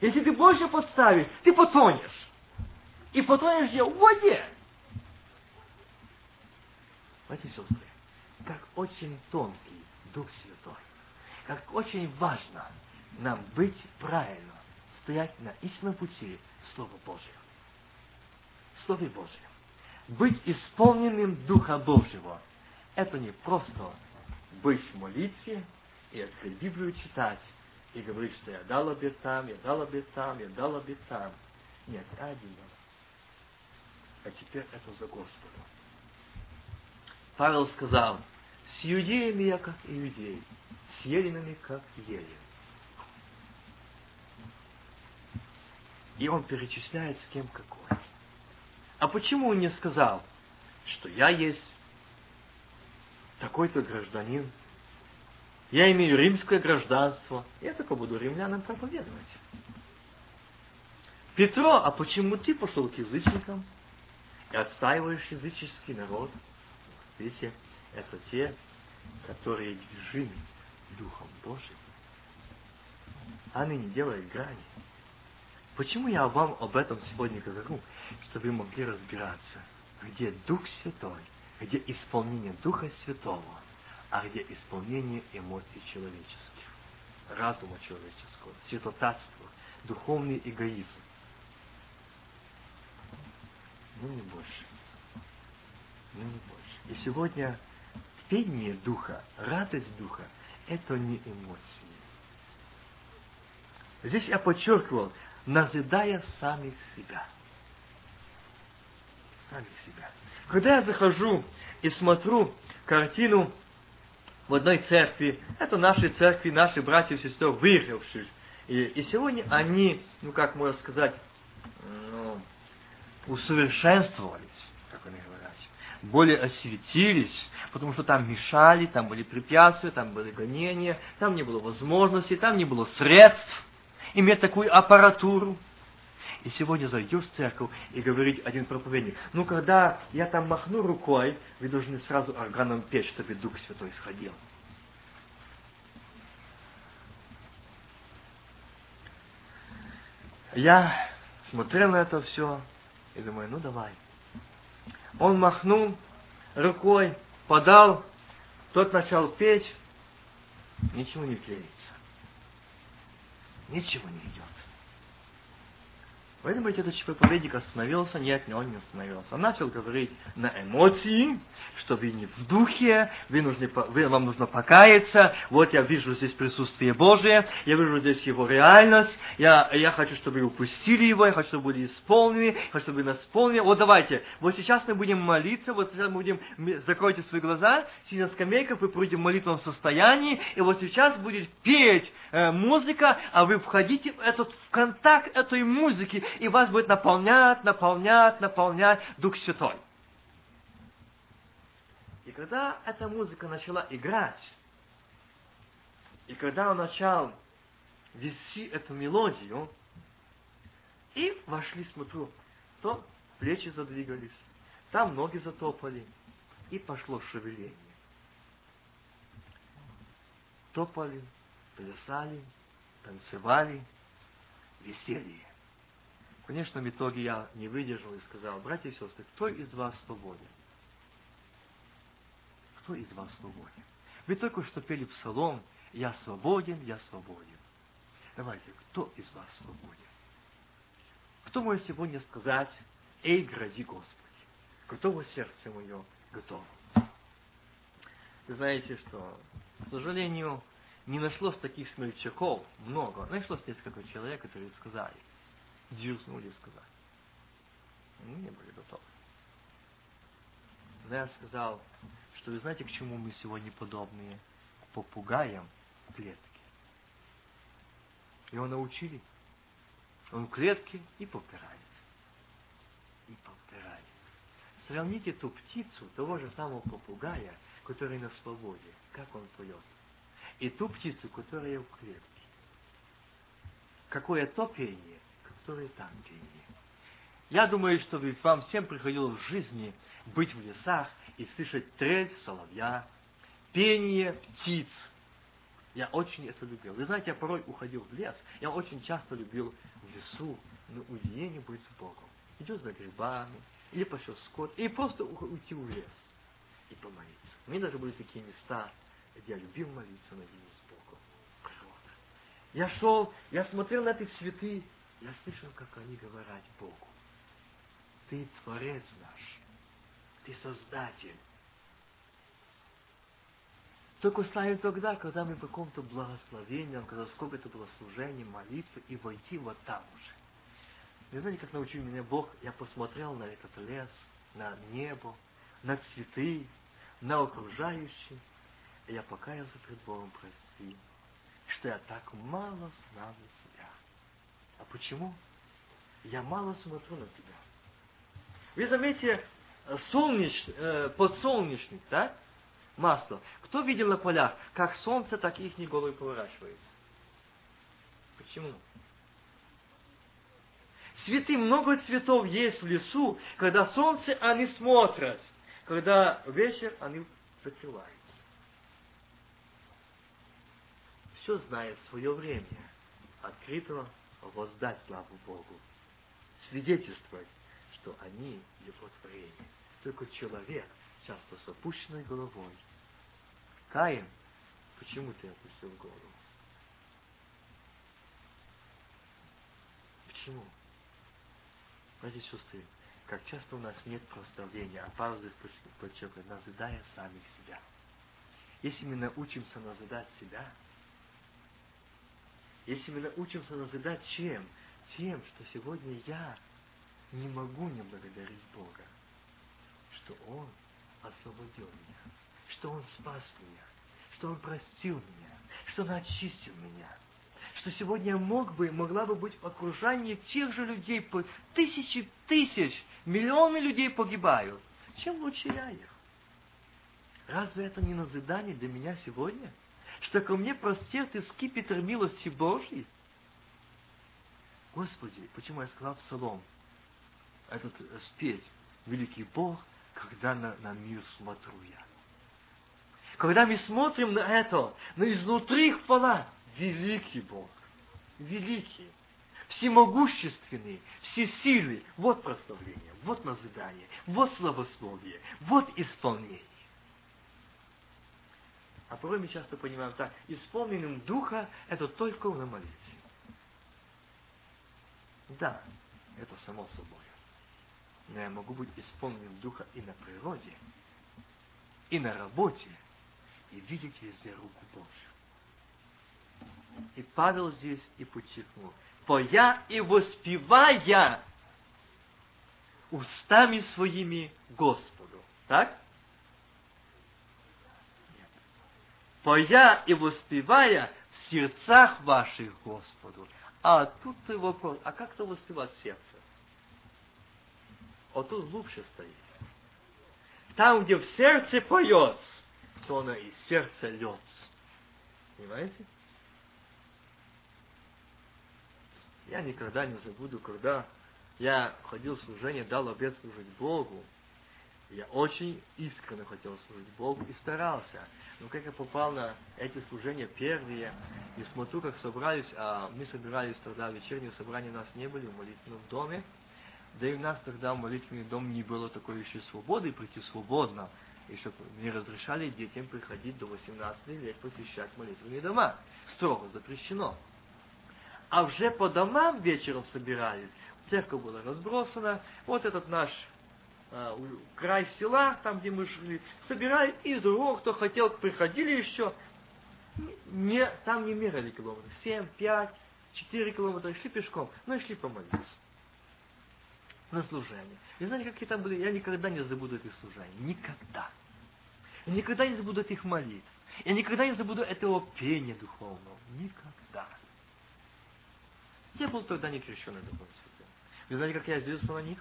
Если ты больше подставишь, ты потонешь. И потонешь где? В воде. Братья и сестры, как очень тонкий Дух Святой, как очень важно нам быть правильно, стоять на истинном пути Слова Божьего. Слове Божьем. Быть исполненным Духа Божьего. Это не просто быть в молитве и открыть Библию читать, и говорит, что я дал обетам, я дал обетам, я дал обетам. Нет, один раз. А теперь это за Господом. Павел сказал, с иудеями я как иудей, с еленами как елен. И он перечисляет, с кем какой. А почему он не сказал, что я есть такой-то гражданин, я имею римское гражданство. Я только буду римлянам проповедовать. Петро, а почему ты пошел к язычникам и отстаиваешь языческий народ? Видите, это те, которые движимы Духом Божьим. Они не делают грани. Почему я вам об этом сегодня говорю? Чтобы вы могли разбираться, где Дух Святой, где исполнение Духа Святого – а где исполнение эмоций человеческих, разума человеческого, святотатство, духовный эгоизм. Ну, не больше. Ну, не больше. И сегодня пение духа, радость духа – это не эмоции. Здесь я подчеркивал, назидая самих себя. Самих себя. Когда я захожу и смотрю картину в одной церкви. Это наши церкви, наши братья и сестры, выигравшие. И, и сегодня они, ну как можно сказать, ну, усовершенствовались, как они говорят, более осветились, потому что там мешали, там были препятствия, там были гонения, там не было возможностей, там не было средств иметь такую аппаратуру. И сегодня зайдешь в церковь и говорит один проповедник, ну когда я там махну рукой, вы должны сразу органом петь, чтобы Дух Святой сходил. Я смотрел на это все и думаю, ну давай. Он махнул рукой, подал, тот начал петь, ничего не клеится. Ничего не идет. Думаете, этот проповедник остановился? Нет, он не остановился. Он начал говорить на эмоции, что вы не в духе, вы нужны, вы, вам нужно покаяться, вот я вижу здесь присутствие Божие, я вижу здесь Его реальность, я, я хочу, чтобы вы упустили Его, я хочу, чтобы были исполнены, хочу, чтобы вы нас исполнили. Вот давайте, вот сейчас мы будем молиться, вот сейчас мы будем, закройте свои глаза, сидя на скамейках, вы будете в молитвенном состоянии, и вот сейчас будет петь э, музыка, а вы входите в этот контакт этой музыки, и вас будет наполнять, наполнять, наполнять Дух Святой. И когда эта музыка начала играть, и когда он начал вести эту мелодию, и вошли, смотрю, то плечи задвигались, там ноги затопали, и пошло шевеление. Топали, плясали, танцевали, веселье. В конечном итоге я не выдержал и сказал, братья и сестры, кто из вас свободен? Кто из вас свободен? Вы только что пели псалом «Я свободен, я свободен». Давайте, кто из вас свободен? Кто может сегодня сказать «Эй, гради Господи, готово сердце мое, готово». Вы знаете, что, к сожалению, не нашлось таких смельчаков много. Нашлось несколько человек, которые сказали, дюзнули сказать. Мы не были готовы. Но я сказал, что вы знаете, к чему мы сегодня подобные? К попугаям в клетке. Его научили. Он в клетке и попирает. И попирает. Сравните ту птицу, того же самого попугая, который на свободе, как он поет. И ту птицу, которая в клетке. Какое то пение, которое там пение. Я думаю, что вам всем приходилось в жизни быть в лесах и слышать трель соловья, пение птиц. Я очень это любил. Вы знаете, я порой уходил в лес. Я очень часто любил в лесу на уединение быть с Богом. Идет за грибами, или пошел скот, и просто уйти в лес и помолиться. У меня даже были такие места, я любил молиться наедине с Богом. Природа. Я шел, я смотрел на эти цветы, я слышал, как они говорят Богу. Ты Творец наш. Ты Создатель. Только славим тогда, когда мы в каком-то благословении, когда сколько это было служение, молитвы, и войти вот там уже. Вы знаете, как научил меня Бог? Я посмотрел на этот лес, на небо, на цветы, на окружающие, я покаялся пред Богом, прости, что я так мало знал себя. А почему? Я мало смотрю на тебя. Вы заметите, солнеч, э, подсолнечник, да? Масло. Кто видел на полях, как солнце, так их головы поворачивается? Почему? Цветы, много цветов есть в лесу, когда солнце они смотрят, когда вечер они закрываются. Все знает свое время. Открытого воздать славу Богу. Свидетельствовать, что они его творение. Только человек часто с опущенной головой. Каин, почему ты опустил голову? Почему? Братья и сестры, как часто у нас нет прославления, а здесь подчеркивает, назидая самих себя. Если мы научимся назидать себя, если мы научимся назидать чем? Тем, что сегодня я не могу не благодарить Бога, что Он освободил меня, что Он спас меня, что Он простил меня, что Он очистил меня, что сегодня я мог бы, могла бы быть в окружении тех же людей, тысячи тысяч, миллионы людей погибают. Чем лучше я их? Разве это не назидание для меня сегодня? Что ко мне простерт и скипетр милости Божьей? Господи, почему я сказал псалом? Этот э, спеть, великий Бог, когда на, на мир смотрю я. Когда мы смотрим на это, на изнутри хвала, великий Бог, великий, всемогущественный, всесильный. Вот прославление, вот назидание, вот славословие, вот исполнение. А порой мы часто понимаем так, исполненным Духа это только на молитве. Да, это само собой. Но я могу быть исполненным Духа и на природе, и на работе, и видеть везде руку Божью. И Павел здесь и подчеркнул, поя и воспевая устами своими Господу. Так? Нет. Поя и воспевая в сердцах ваших Господу. А тут ты вопрос, а как то воспевать сердце? Вот тут глубже стоит. Там, где в сердце поется, то оно и сердце льется. Понимаете? Я никогда не забуду, когда Я ходил в служение, дал обед служить Богу. Я очень искренне хотел служить Богу и старался. Но как я попал на эти служения первые, и смотрю, как собрались, а мы собирались тогда, вечерние собрания у нас не были в молитвенном доме, да и у нас тогда в молитвенный дом не было такой еще свободы, прийти свободно. И чтобы не разрешали детям приходить до 18 лет посещать молитвенные дома. Строго запрещено. А уже по домам вечером собирались. Церковь была разбросана. Вот этот наш э, край села, там, где мы жили, собирали из другого, кто хотел, приходили еще. Не, там не мерили километров. 7, 5, 4 километра шли пешком, но и шли помолиться на служение. И знаете, какие там были? Я никогда не забуду этих служений. Никогда. Я никогда не забуду этих молитв. Я никогда не забуду этого пения духовного. Никогда. Я был тогда не крещенный Духом Святым. Вы знаете, как я злился на них?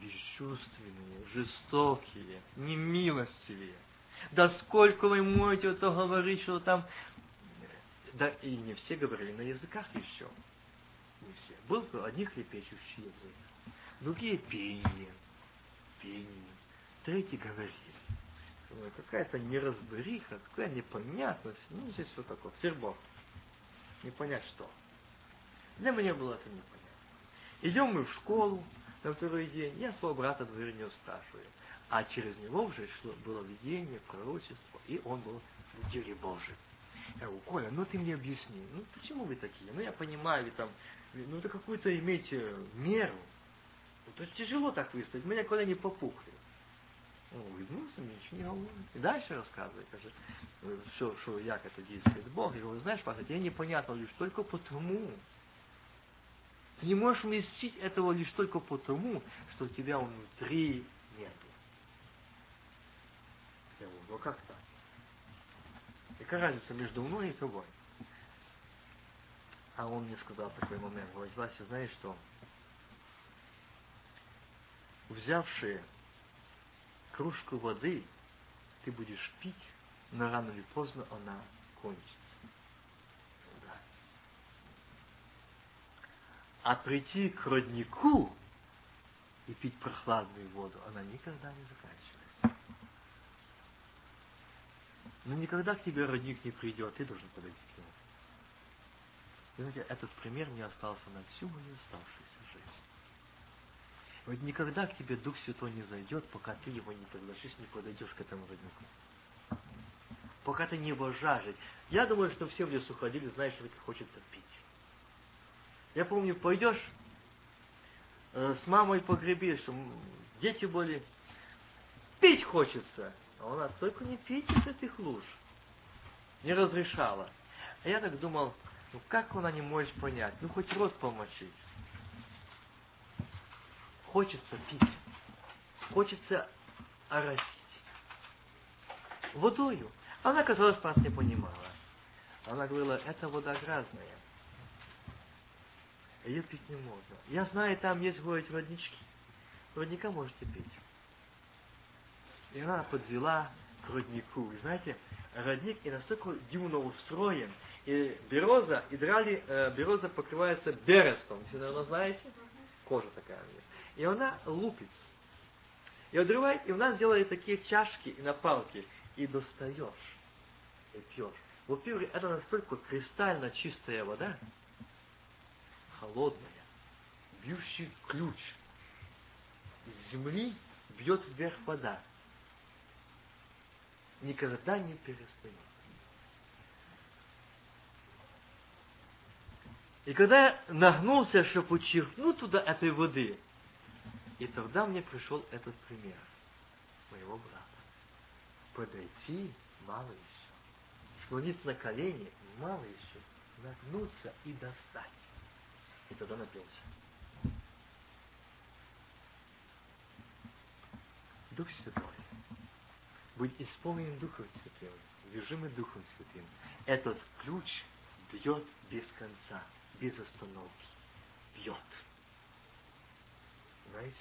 Бесчувственные, жестокие, немилостивые. Да сколько вы можете то говорить, что там... Да и не все говорили на языках еще не все. Был одних хлепещущий язык, другие пение, пение, третий говорили. Какая-то неразбериха, какая непонятность. Ну, здесь вот такое, сербок. Не понять что. Для меня было это непонятно. Идем мы в школу на второй день, я своего брата дверью спрашиваю. А через него уже шло, было видение, пророчество, и он был в деле Божьем. Я говорю, Коля, ну ты мне объясни, ну почему вы такие? Ну я понимаю, вы там ну это какую-то имейте меру. Ну, тяжело так выставить, меня никогда не попухли. Он улыбнулся, мне ничего не говорит. И дальше рассказывает, все, что як это действует Бог. Я говорю, знаешь, Паша, тебе непонятно лишь только потому. Ты не можешь вместить этого лишь только потому, что у тебя внутри нету. Я говорю, ну как так? Какая разница между мной и тобой? А он мне сказал такой момент, говорит, Вася, знаешь что? Взявши кружку воды, ты будешь пить, но рано или поздно она кончится. Да. А прийти к роднику и пить прохладную воду, она никогда не заканчивается. Но никогда к тебе родник не придет, ты должен подойти к нему. И знаете, этот пример мне остался на всю мою оставшуюся жизнь. Вот никогда к тебе Дух Святой не зайдет, пока ты его не пригласишь, не подойдешь к этому роднику. Пока ты не его жаждешь. Я думаю, что все в лесу ходили, знаешь, что хочется пить. Я помню, пойдешь э, с мамой погреби, что дети были, пить хочется. А у нас только не пить из этих луж. Не разрешала. А я так думал, ну как она не может понять? Ну хоть рот помочить. Хочется пить. Хочется оросить. Водою. Она, казалось, нас не понимала. Она говорила, это вода грязная. Ее пить не можно. Я знаю, там есть, говорит, роднички. Родника можете пить. И она подвела к роднику. И знаете, родник и настолько дивно устроен, и береза, и драли, э, береза покрывается берестом. Все, наверное, знаете? Кожа такая у нее. И она лупится. И отрывает, и у нас делают такие чашки и напалки. И достаешь, и пьешь. Во-первых, это настолько кристально чистая вода, холодная, бьющий ключ. С земли бьет вверх вода. Никогда не перестает. И когда я нагнулся, чтобы учерпнуть туда этой воды, и тогда мне пришел этот пример моего брата. Подойти мало еще. Склониться на колени мало еще. Нагнуться и достать. И тогда напился. Дух Святой. Быть исполненным Духом Святым, движимый Духом Святым. Этот ключ бьет без конца без остановки. Бьет. Знаете?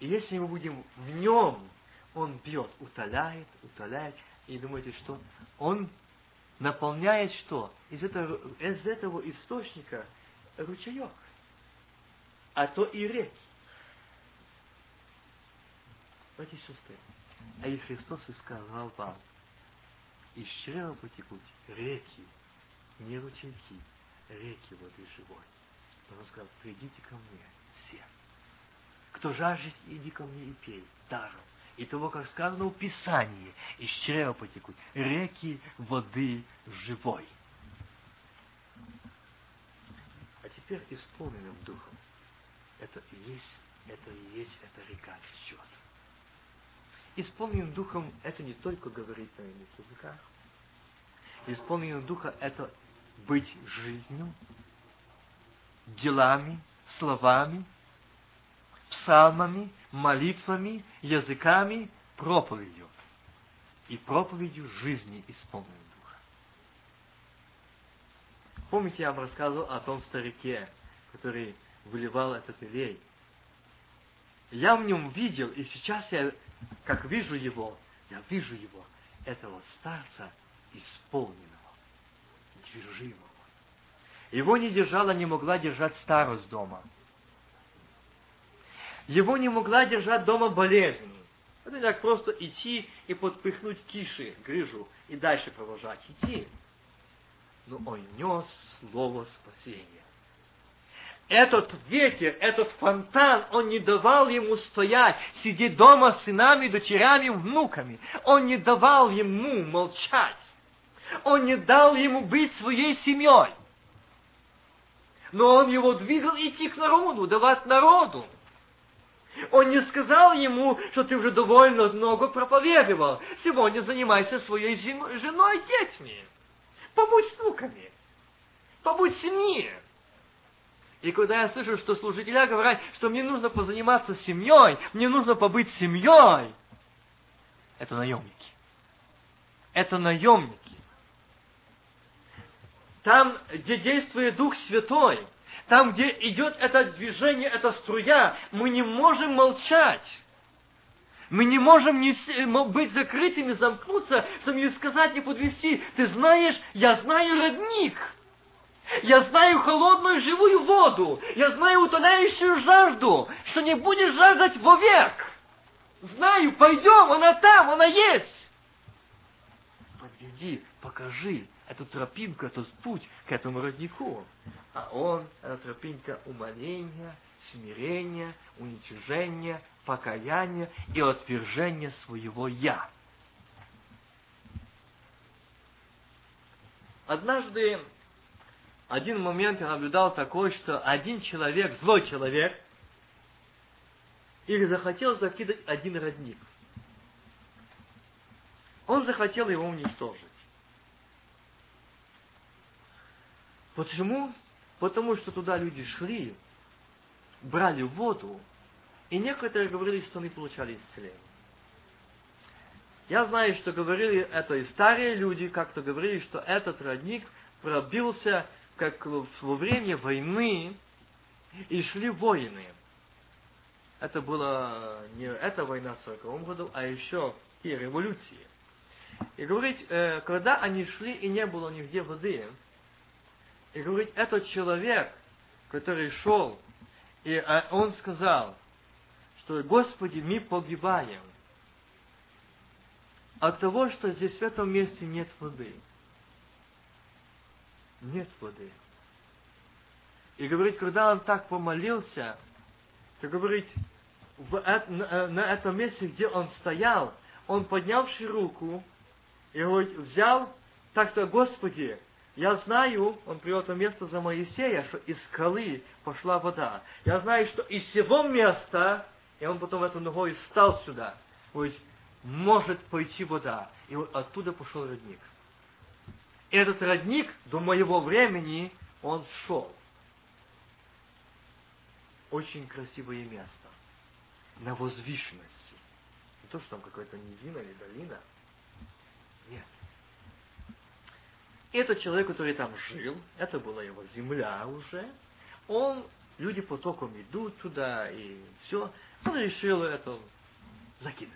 И если мы будем в нем, он бьет, утоляет, утоляет. И думаете, что он наполняет что? Из этого, из этого источника ручеек. а то и реки. Братья и сестры, а и Христос и сказал вам, из чрева потекут реки, не ручейки, реки воды живой. Он сказал, придите ко мне все. Кто жаждет, иди ко мне и пей даром. И того, как сказано в Писании, из чрева потекут реки воды живой. А теперь исполненным духом. Это и есть, это и есть эта река течет. Исполненным духом это не только говорить на иных языках. Исполненным духа это быть жизнью, делами, словами, псалмами, молитвами, языками, проповедью. И проповедью жизни исполненного духа. Помните, я вам рассказывал о том старике, который выливал этот елей. Я в нем видел, и сейчас я, как вижу его, я вижу его, этого старца исполненного, движимого. Его не держала, не могла держать старость дома. Его не могла держать дома болезнь. Это так просто идти и подпихнуть киши, грыжу, и дальше продолжать идти. Но он нес слово спасения. Этот ветер, этот фонтан, он не давал ему стоять, сидеть дома с сынами, дочерями, внуками. Он не давал ему молчать. Он не дал ему быть своей семьей. Но он его двигал идти к народу, давать народу. Он не сказал ему, что ты уже довольно много проповедовал. Сегодня занимайся своей женой, детьми. Побудь с внуками. Побудь семье. И когда я слышу, что служителя говорят, что мне нужно позаниматься семьей, мне нужно побыть семьей, это наемники. Это наемники. Там, где действует Дух Святой, там, где идет это движение, эта струя, мы не можем молчать. Мы не можем не быть закрытыми, замкнуться, чтобы не сказать, не подвести. Ты знаешь, я знаю родник. Я знаю холодную живую воду. Я знаю утоляющую жажду, что не будешь жаждать вовек. Знаю, пойдем, она там, она есть. Подведи, покажи, эту тропинку, этот путь к этому роднику. А он, эта тропинка умоления, смирения, уничижения, покаяния и отвержения своего «я». Однажды, один момент я наблюдал такой, что один человек, злой человек, их захотел закидать один родник. Он захотел его уничтожить. Почему? Потому что туда люди шли, брали воду, и некоторые говорили, что они получали исцеление. Я знаю, что говорили это и старые люди, как-то говорили, что этот родник пробился как во время войны, и шли воины. Это была не эта война в 40 году, а еще и революции. И говорить, э, когда они шли и не было нигде воды, и говорит, этот человек, который шел, и а, он сказал, что, Господи, мы погибаем от того, что здесь в этом месте нет воды. Нет воды. И говорит, когда он так помолился, то говорит, в, на, на этом месте, где он стоял, он поднявший руку, и говорит, взял, так что, Господи, я знаю, он привел это место за Моисея, что из скалы пошла вода. Я знаю, что из всего места, и он потом эту ногой стал сюда, говорит, может пойти вода. И вот оттуда пошел родник. И этот родник до моего времени, он шел. Очень красивое место. На возвышенности. Не то, что там какая-то низина или долина. Нет. Этот человек, который там жил, это была его земля уже, он, люди потоком идут туда, и все, он решил это закинуть.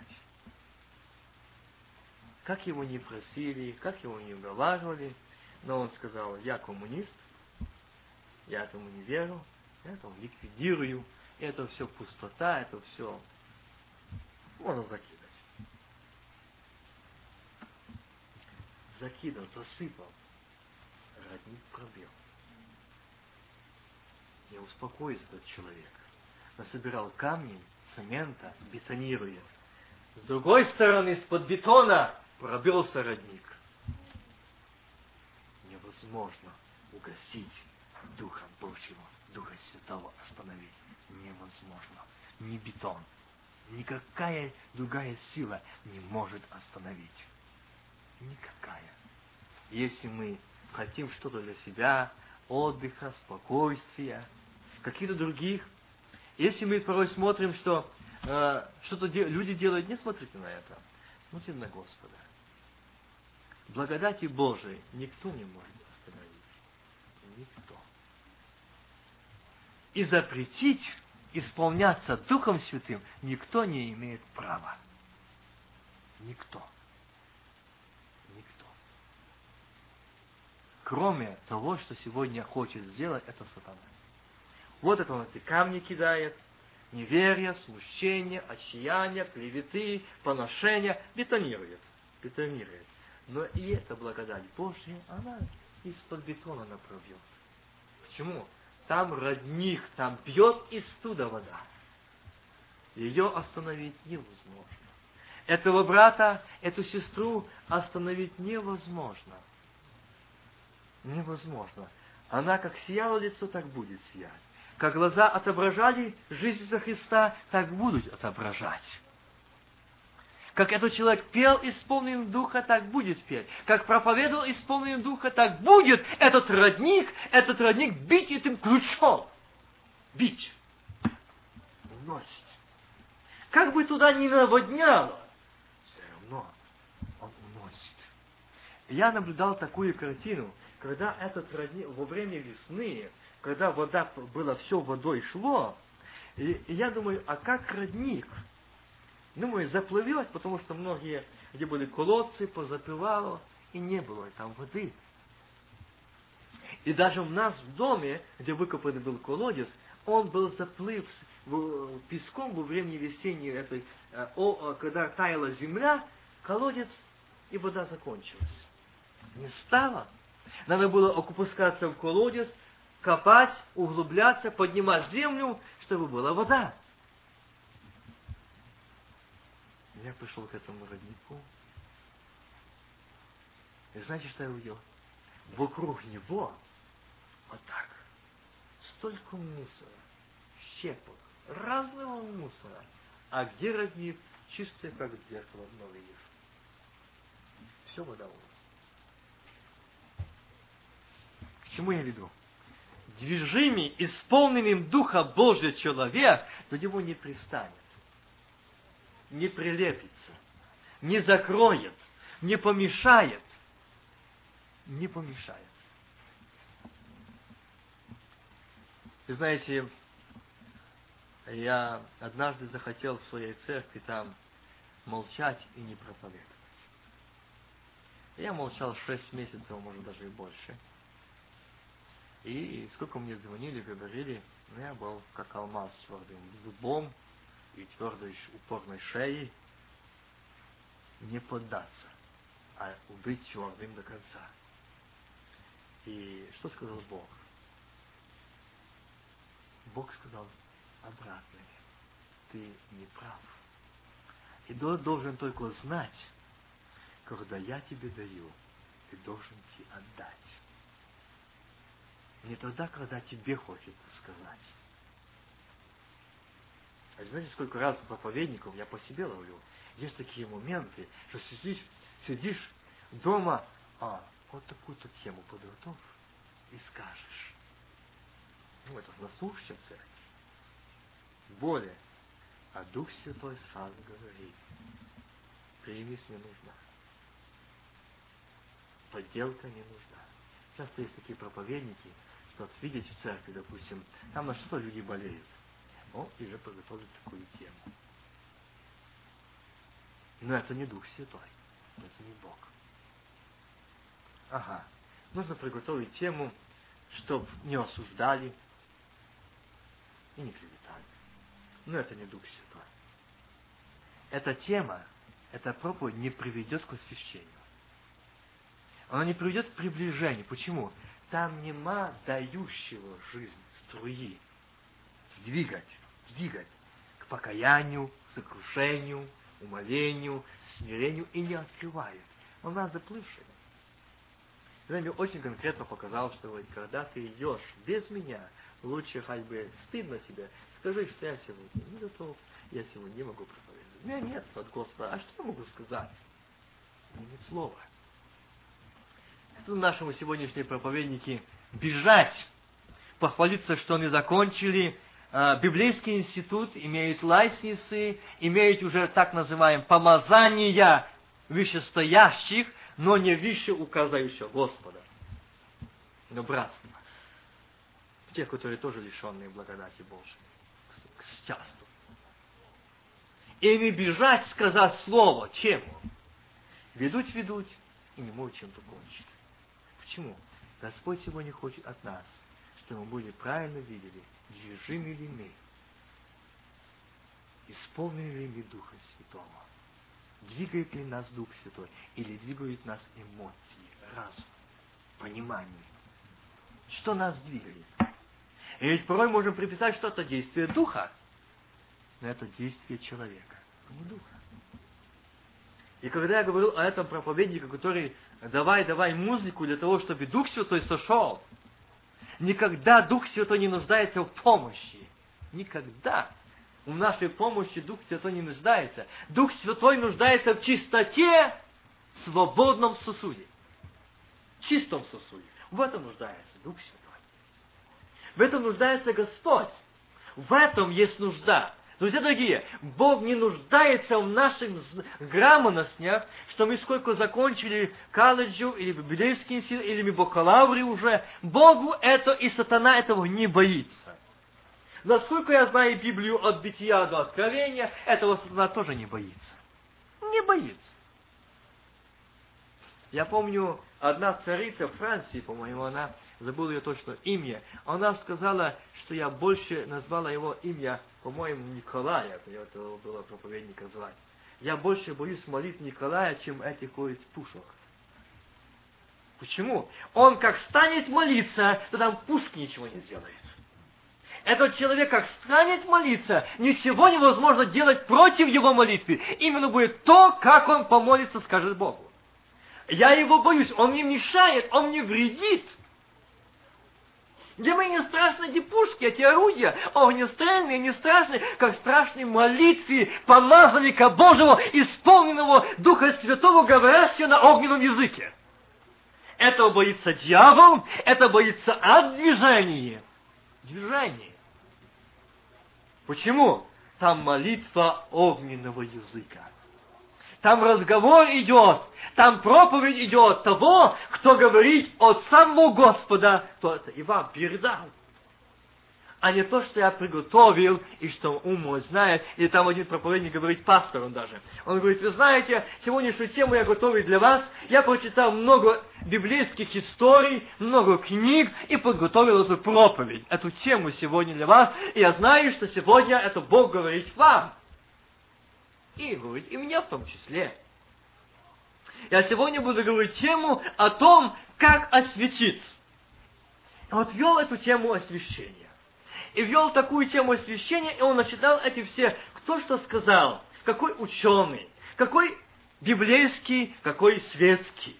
Как его не просили, как его не уговаривали, но он сказал, я коммунист, я этому не верю, это ликвидирую, это все пустота, это все можно закидать. Закидал, засыпал, родник пробил. Не успокоится этот человек. Насобирал камни, цемента, бетонирует. С другой стороны, из-под бетона пробился родник. Невозможно угасить Духа Божьего, Духа Святого остановить. Невозможно. Ни бетон, никакая другая сила не может остановить. Никакая. Если мы хотим что-то для себя, отдыха, спокойствия, каких-то других, если мы порой смотрим, что э, что-то де- люди делают, не смотрите на это. Смотрите на Господа. Благодати Божией никто не может остановить. Никто. И запретить исполняться Духом Святым никто не имеет права. Никто. Никто. Кроме того, что сегодня хочет сделать, это сатана. Вот это он эти камни кидает, неверие, смущение, отчаяние, клеветы, поношения, бетонирует. Бетонирует. Но и эта благодать Божья, она из-под бетона направьет. Почему? Там родник, там пьет из туда вода. Ее остановить невозможно. Этого брата, эту сестру остановить невозможно. Невозможно. Она как сияла лицо, так будет сиять. Как глаза отображали жизнь за Христа, так будут отображать. Как этот человек пел исполненным Духа, так будет петь. Как проповедовал исполненным Духа, так будет этот родник, этот родник бить этим ключом. Бить. Уносить. Как бы туда ни наводняло, все равно он уносит. Я наблюдал такую картину, когда этот родник, во время весны, когда вода была все водой шло, и, я думаю, а как родник? Думаю, заплывет, потому что многие, где были колодцы, позапивало, и не было там воды. И даже у нас в доме, где выкопанный был колодец, он был заплыв песком во время весенней этой, когда таяла земля, колодец, и вода закончилась. Не стало. Надо было опускаться в колодец, копать, углубляться, поднимать землю, чтобы была вода. Я пришел к этому роднику. И знаете, что я увидел? Вокруг него вот так столько мусора, щепок, разного мусора. А где родник? Чистый, как зеркало новый мир. Все вода у нас. К чему я веду? Движимый, исполненным Духа Божия человек до него не пристанет не прилепится, не закроет, не помешает. Не помешает. Вы знаете, я однажды захотел в своей церкви там молчать и не проповедовать. Я молчал шесть месяцев, может даже и больше. И сколько мне звонили, говорили, ну, я был как алмаз твердым зубом, и твердой упорной шеей не поддаться, а быть твердым до конца. И что сказал Бог? Бог сказал обратное. Ты не прав. И должен только знать, когда я тебе даю, ты должен тебе отдать. Не тогда, когда тебе хочется сказать. А знаете, сколько раз проповедников я по себе ловлю? Есть такие моменты, что сидишь, сидишь дома, а вот такую-то тему подготовь и скажешь. Ну, это на слушающем церкви. Более, а Дух Святой сразу говорит, примись не нужна. Подделка не нужна. Часто есть такие проповедники, вот видите в церкви, допустим, там на что-то люди болеют. О, и же подготовить такую тему. Но это не Дух Святой. Это не Бог. Ага. Нужно приготовить тему, чтобы не осуждали, и не клеветали. Но это не Дух Святой. Эта тема, эта проповедь не приведет к освящению. Она не приведет к приближению. Почему? Там нема дающего жизнь струи. Двигать, двигать к покаянию, сокрушению, умолению, смирению и не открывает. Она заплывшая. Когда мне очень конкретно показал, что вот, когда ты идешь без меня, лучше хоть бы стыдно тебе, скажи, что я сегодня не готов, я сегодня не могу проповедовать. У меня нет от Господа. А что я могу сказать? Нет слова. Нашему сегодняшние проповедники бежать, похвалиться, что они закончили э, библейский институт, имеют лайсницы, имеют уже так называемые помазания вышестоящих, но не выше указывающего Господа. Но братство. Те, которые тоже лишенные благодати Божьей, к, счастью. И не бежать сказать слово. Чем? Ведуть, ведуть, и не могут чем-то кончить. Почему? Господь сегодня хочет от нас, чтобы мы были правильно видели, движимы ли мы, исполнены ли мы Духа Святого. Двигает ли нас Дух Святой, или двигают нас эмоции, разум, понимание. Что нас двигает? И ведь порой можем приписать что-то действие Духа, но это действие человека, а не Духа. И когда я говорил о этом проповеднике, который давай, давай музыку для того, чтобы Дух Святой сошел, никогда Дух Святой не нуждается в помощи. Никогда в нашей помощи Дух Святой не нуждается. Дух Святой нуждается в чистоте, свободном сосуде. Чистом сосуде. В этом нуждается Дух Святой. В этом нуждается Господь. В этом есть нужда. Друзья дорогие, Бог не нуждается в наших грамотностях, что мы сколько закончили колледжу, или библейский институт, или мы бакалавры уже. Богу это и сатана этого не боится. Насколько я знаю Библию от бытия до откровения, этого сатана тоже не боится. Не боится. Я помню, одна царица Франции, по-моему, она, забыл ее точно имя, она сказала, что я больше назвала его имя, по-моему, Николая, это этого было проповедника звать. Я больше боюсь молитв Николая, чем этих куриц пушек. Почему? Он как станет молиться, то там пушки ничего не сделает. Этот человек, как станет молиться, ничего невозможно делать против его молитвы. Именно будет то, как он помолится, скажет Богу. Я его боюсь, он мне мешает, он мне вредит. Где мне не страшны эти пушки, эти орудия, огнестрельные, не страшны, как страшные молитвы помазанника Божьего, исполненного Духа Святого, говорящего на огненном языке. Это боится дьявол, это боится от движения. Движение. Почему? Там молитва огненного языка. Там разговор идет, там проповедь идет того, кто говорит от самого Господа, то это и вам передал а не то, что я приготовил, и что ум мой знает. И там один проповедник говорит, пастор он даже. Он говорит, вы знаете, сегодняшнюю тему я готовил для вас. Я прочитал много библейских историй, много книг, и подготовил эту проповедь, эту тему сегодня для вас. И я знаю, что сегодня это Бог говорит вам. И говорит, и мне в том числе. Я сегодня буду говорить тему о том, как осветиться. Вот вел эту тему освящения и ввел такую тему освящения, и он начитал эти все, кто что сказал, какой ученый, какой библейский, какой светский.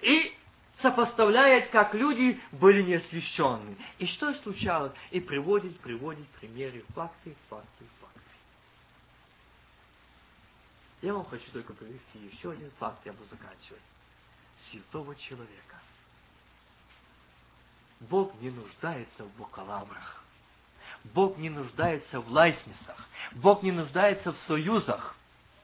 И сопоставляет, как люди были неосвященны. И что случалось? И приводит, приводит примеры, факты, факты, факты. Я вам хочу только привести еще один факт, я буду заканчивать. Святого человека. Бог не нуждается в бакалаврах. Бог не нуждается в лайснесах. Бог не нуждается в союзах.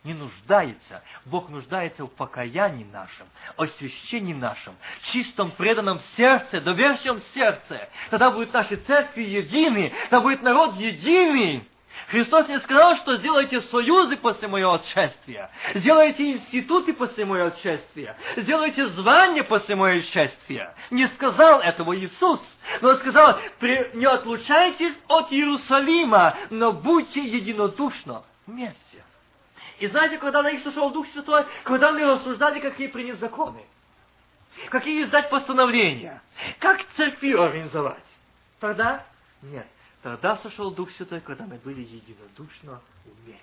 Не нуждается. Бог нуждается в покаянии нашем, освящении нашем, чистом преданном сердце, доверчивом сердце. Тогда будут наши церкви едины, тогда будет народ единый. Христос не сказал, что сделайте союзы после моего отшествия, сделайте институты после моего отшествия, сделайте звания после моего отшествия. Не сказал этого Иисус, но сказал, не отлучайтесь от Иерусалима, но будьте единодушно вместе. И знаете, когда на них сошел Дух Святой, когда они рассуждали, какие принять законы, какие издать постановления, как церкви организовать, тогда нет. Тогда сошел Дух Святой, когда мы были единодушно вместе.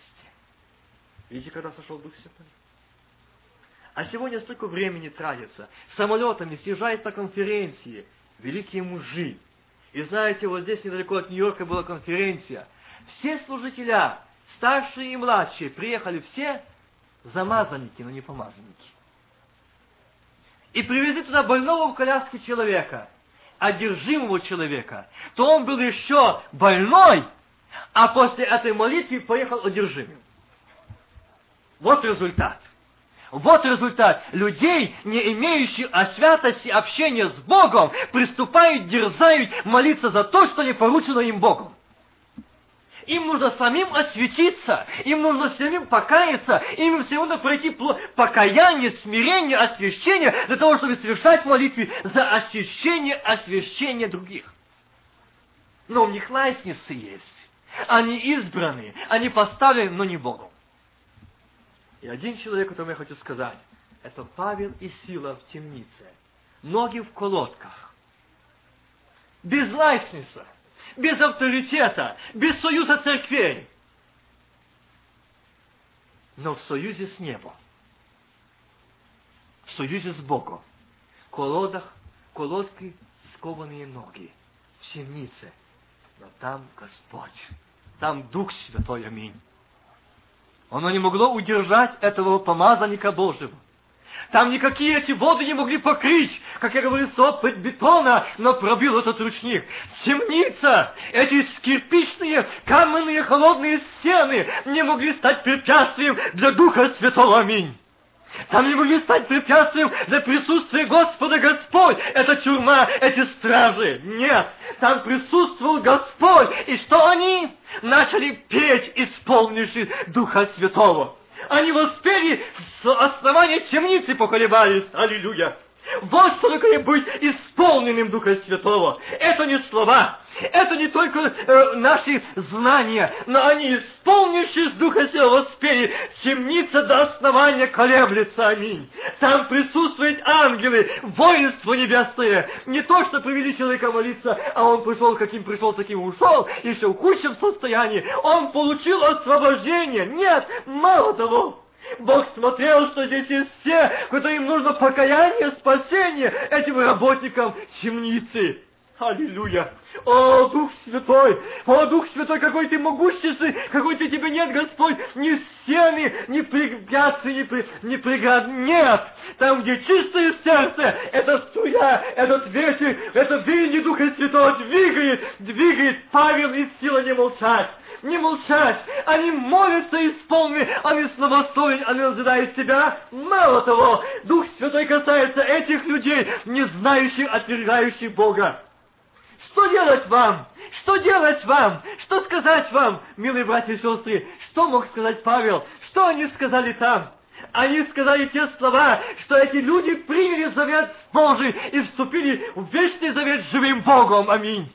Видите, когда сошел Дух Святой? А сегодня столько времени тратится. Самолетами съезжает на конференции великие мужи. И знаете, вот здесь недалеко от Нью-Йорка была конференция. Все служителя, старшие и младшие, приехали все замазанники, но не помазанники. И привезли туда больного в коляске человека – одержимого человека, то он был еще больной, а после этой молитвы поехал одержимым. Вот результат. Вот результат. Людей, не имеющих о святости общения с Богом, приступают, дерзают молиться за то, что не поручено им Богом. Им нужно самим осветиться, им нужно самим покаяться, им все нужно пройти покаяние, смирение, освящение, для того, чтобы совершать молитвы за освящение, освящение других. Но у них лестницы есть. Они избраны, они поставлены, но не Богом. И один человек, которому я хочу сказать, это Павел и Сила в темнице. Ноги в колодках. Без лестницы без авторитета, без союза церквей, но в союзе с небом, в союзе с Богом, колодах, колодки, скованные ноги, в темнице, но там Господь, там Дух Святой, аминь. Оно не могло удержать этого помазанника Божьего. Там никакие эти воды не могли покрыть, как я говорю, стопоть бетона, но пробил этот ручник. Темница, эти кирпичные, каменные, холодные стены не могли стать препятствием для Духа Святого. Аминь. Там не могли стать препятствием для присутствия Господа Господь. Это тюрьма, эти стражи. Нет, там присутствовал Господь. И что они? Начали петь, исполнившись Духа Святого. Они воспели с основания темницы поколебались. Аллилуйя! Вот что такое быть исполненным Духа Святого. Это не слова, это не только э, наши знания, но они, исполнившись Духа Святого, воспели, темница до основания колеблется, аминь. Там присутствуют ангелы, воинство небесное. Не то, что привели человека молиться, а он пришел, каким пришел, таким ушел, еще в худшем состоянии. Он получил освобождение. Нет, мало того, Бог смотрел, что здесь есть все, которым нужно покаяние, спасение этим работникам темницы. Аллилуйя! О, Дух Святой! О, Дух Святой, какой ты могущественный! Какой ты тебе нет, Господь! Ни стены, ни препятствий, ни, при, ни преград! Нет! Там, где чистое сердце, это струя, этот ветер, это веяние Духа Святого двигает, двигает Павел и сила не молчать не молчать. Они молятся исполнены, они словословят, они назидают себя. Мало того, Дух Святой касается этих людей, не знающих, отвергающих Бога. Что делать вам? Что делать вам? Что сказать вам, милые братья и сестры? Что мог сказать Павел? Что они сказали там? Они сказали те слова, что эти люди приняли завет Божий и вступили в вечный завет с живым Богом. Аминь.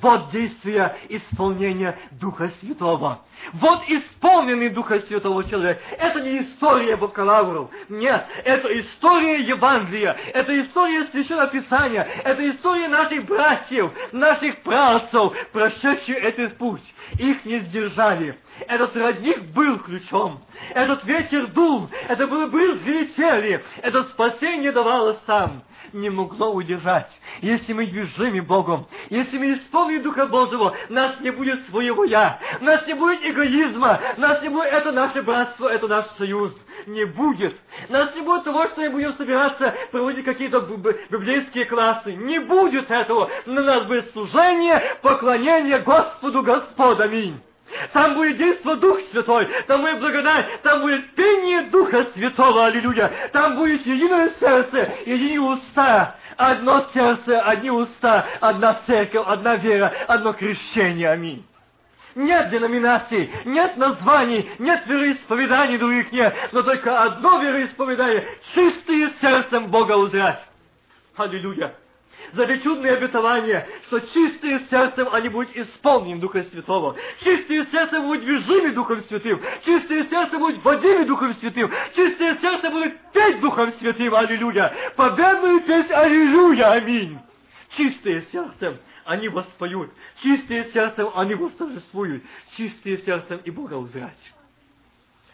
Вот действие исполнения Духа Святого. Вот исполненный Духа Святого человек. Это не история бакалавров. Нет, это история Евангелия. Это история Священного Писания. Это история наших братьев, наших працев, прошедших этот путь. Их не сдержали. Этот родник был ключом. Этот ветер дул. Это было брызги летели. Это спасение давалось там не могло удержать. Если мы движимы Богом, если мы исполним Духа Божьего, нас не будет своего «я», нас не будет эгоизма, нас не будет «это наше братство, это наш союз». Не будет. Нас не будет того, что мы будем собираться проводить какие-то библейские классы. Не будет этого. На нас будет служение, поклонение Господу Господь. Аминь. Там будет действо Дух Святой, там будет благодать, там будет пение Духа Святого, аллилуйя. Там будет единое сердце, единые уста, одно сердце, одни уста, одна церковь, одна вера, одно крещение, аминь. Нет деноминаций, нет названий, нет вероисповеданий других нет, но только одно вероисповедание – чистые сердцем Бога узрать. Аллилуйя! За чудные обетования, что чистые сердцем они будут исполнены Духа Святого. Чистые сердцем будут движимы Духом Святым. Чистые сердцем будут водимы Духом Святым. Чистые сердцем будут петь Духом Святым. Аллилуйя. Победную песнь. Аллилуйя. Аминь. Чистые сердцем они воспоют. Чистые сердцем они восторжествуют. Чистые сердцем и Бога узрать.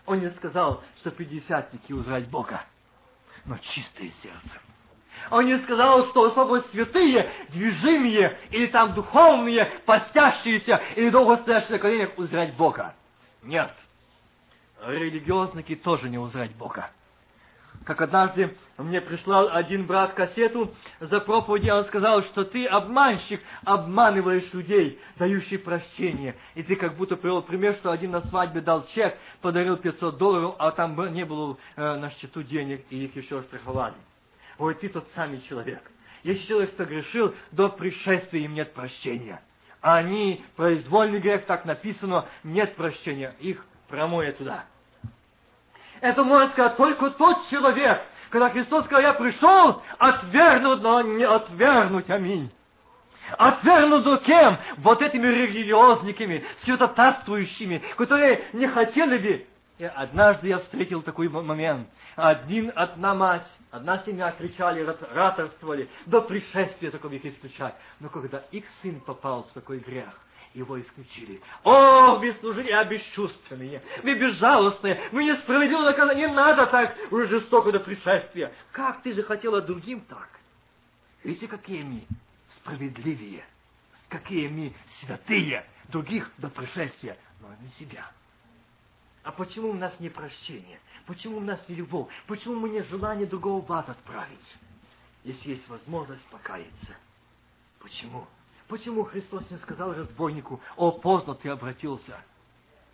Он не сказал, что пятидесятники узрать Бога, но чистые сердцем. Он не сказал, что особо святые, движимые, или там духовные, постящиеся, или долго стоящие на коленях узрать Бога. Нет. Религиозники тоже не узрать Бога. Как однажды мне прислал один брат кассету за проповеди, он сказал, что ты обманщик, обманываешь людей, дающий прощение. И ты как будто привел пример, что один на свадьбе дал чек, подарил 500 долларов, а там не было э, на счету денег, и их еще штрафовали. Ой, ты тот самый человек. Если человек согрешил, до пришествия им нет прощения. Они, произвольный грех, так написано, нет прощения. Их промоет туда. Это может сказать только тот человек, когда Христос сказал, я пришел отвергнуть, но не отвергнуть. Аминь. Отвергнут кем? Вот этими религиозниками, святотатствующими, которые не хотели бы. Однажды я встретил такой момент – один, одна мать, одна семья кричали, раторствовали, до пришествия такого их исключать. Но когда их сын попал в такой грех, его исключили. О, вы служили, бесчувственные, вы безжалостные, вы несправедливо наказаны, не надо так уже жестоко до пришествия. Как ты же хотела другим так? Видите, какие мы справедливые, какие мы святые, других до пришествия, но не себя. А почему у нас не прощение? Почему у нас не любовь? Почему мы не желание другого вас отправить? Если есть возможность покаяться. Почему? Почему Христос не сказал разбойнику, «О, поздно ты обратился!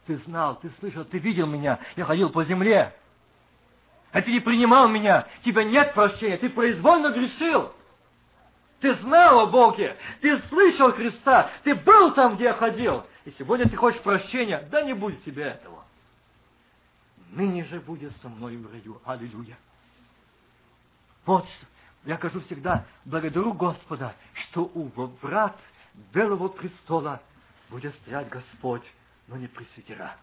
Ты знал, ты слышал, ты видел меня, я ходил по земле, а ты не принимал меня, тебя нет прощения, ты произвольно грешил!» Ты знал о Боге, ты слышал Христа, ты был там, где я ходил. И сегодня ты хочешь прощения, да не будет тебе этого ныне же будет со мною в раю. Аллилуйя. Вот, я кажу всегда, благодарю Господа, что у врат Белого престола будет стоять Господь, но не пресвитера,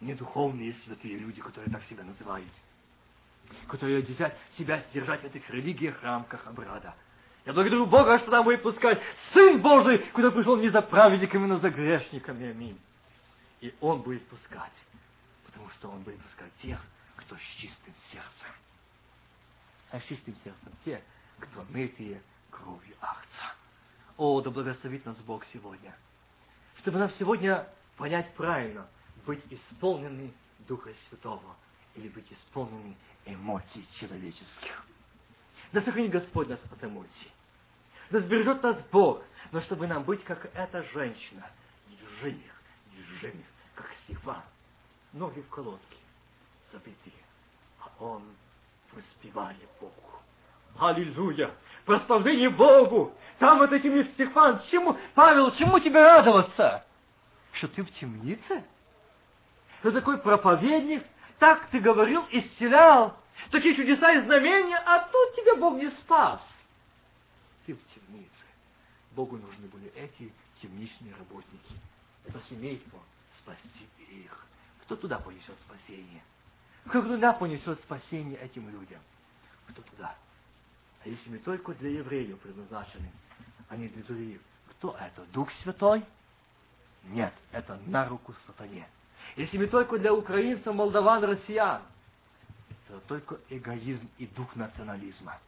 не духовные святые люди, которые так себя называют, которые десят себя сдержать в этих религиях, рамках обряда. Я благодарю Бога, что нам будет пускать Сын Божий, куда пришел не за праведниками, но за грешниками. Аминь. И Он будет пускать потому что Он будет искать тех, кто с чистым сердцем. А с чистым сердцем те, кто мытые кровью Ахца. О, да благословит нас Бог сегодня. Чтобы нам сегодня понять правильно, быть исполнены Духа Святого или быть исполнены эмоций человеческих. Да сохрани Господь нас от эмоций. Да сбережет нас Бог, но чтобы нам быть как эта женщина, движимых, движимых, как Стефан, ноги в колодке забитые, а он воспевает Богу. Аллилуйя! Прославление Богу! Там вот этими Стефан, чему, Павел, чему тебе радоваться? Что ты в темнице? Ты такой проповедник, так ты говорил, исцелял, такие чудеса и знамения, а тут тебя Бог не спас. Ты в темнице. Богу нужны были эти темничные работники. Это семейство спасти их. Кто туда понесет спасение? Кто туда понесет спасение этим людям? Кто туда? А если мы только для евреев предназначены, а не для других, кто это? Дух Святой? Нет, это на руку сатане. Если мы только для украинцев, молдаван, россиян, это только эгоизм и дух национализма.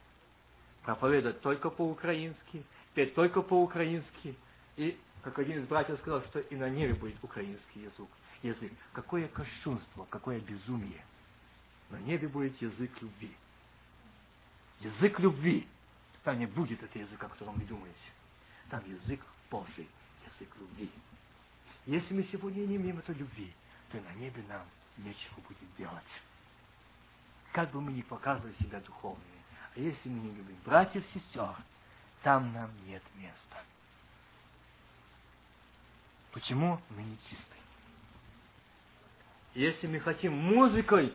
Проповедовать только по-украински, петь только по-украински. И, как один из братьев сказал, что и на небе будет украинский язык язык. Какое кощунство, какое безумие. На небе будет язык любви. Язык любви. Там не будет этого языка, о котором вы думаете. Там язык Божий, язык любви. Если мы сегодня не имеем этой любви, то на небе нам нечего будет делать. Как бы мы ни показывали себя духовными, а если мы не любим братьев, сестер, там нам нет места. Почему мы не чистые? Если мы хотим музыкой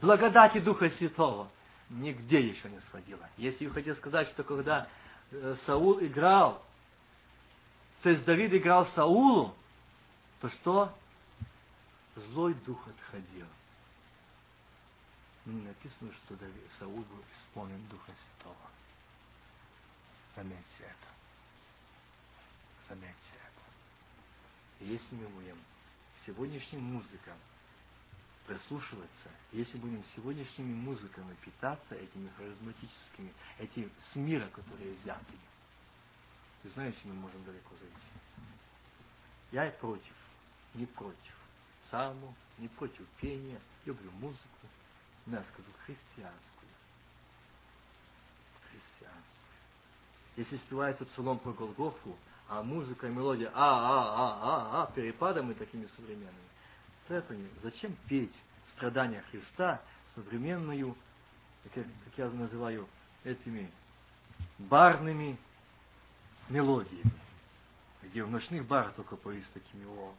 благодати Духа Святого, нигде еще не сходила. Если вы хотите сказать, что когда э, Саул играл, то есть Давид играл Саулу, то что? Злой дух отходил. Не написано, что Давид, Саул был исполнен Духа Святого. Заметьте это. Заметьте это. Если мы будем сегодняшним музыкам прислушиваться, если будем сегодняшними музыками питаться, этими харизматическими, этим с мира, которые взяты, вы знаете, мы можем далеко зайти. Я и против, не против псалму, не против пения, люблю музыку, но я скажу христианскую. Христианскую. Если спевается псалом про Голгофу, а музыка и мелодия а-а-а-а-а перепадами такими современными, не. Зачем петь страдания Христа современную, как, как я называю, этими барными мелодиями, где в ночных барах только поют такими о.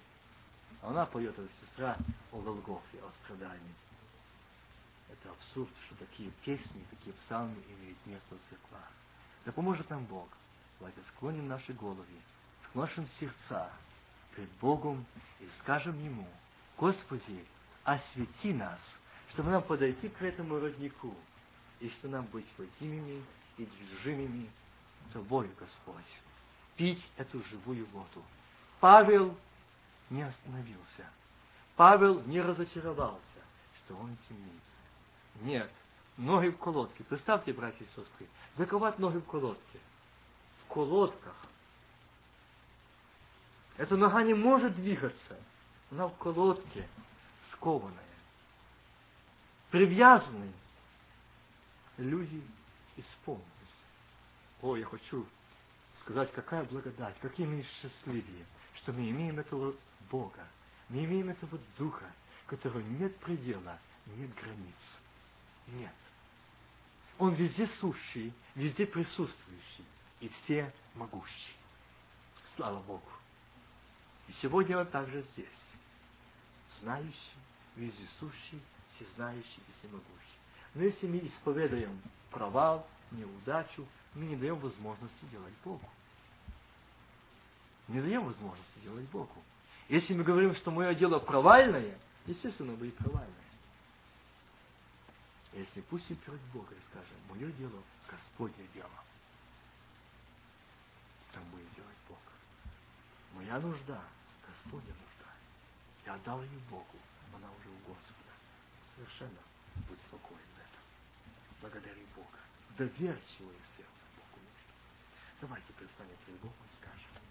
А она поет, эта сестра, о Голгофе, о страдании. Это абсурд, что такие песни, такие псалмы имеют место в церквах. Да поможет нам Бог. Давайте склоним наши головы, склоним сердца пред Богом и скажем Ему, Господи, освети нас, чтобы нам подойти к этому роднику, и что нам быть водимыми и движимыми Тобою, Господь. Пить эту живую воду. Павел не остановился. Павел не разочаровался, что он темница. Нет, ноги в колодке. Представьте, братья и сестры, заковать ноги в колодке. Колодках. Эта нога не может двигаться. Она в колодке, скованная. Привязанные. Люди исполнились. О, я хочу сказать, какая благодать, какие мы счастливее, что мы имеем этого Бога, мы имеем этого Духа, которого нет предела, нет границ. Нет. Он везде сущий, везде присутствующий и все могущий. Слава Богу. И сегодня он также здесь. Знающий, вездесущий, всезнающий и всемогущий. Но если мы исповедаем провал, неудачу, мы не даем возможности делать Богу. Не даем возможности делать Богу. Если мы говорим, что мое дело провальное, естественно, будет провальное. Если пусть перед Бога и скажем, мое дело Господне дело, там будет делать Бог. Моя нужда, Господня нужда. Я отдал ее Богу, она уже у Господа. Совершенно будь спокоен в этом. Благодари Бога. Доверчивое сердце Богу. Давайте предстанем перед Богом и скажем.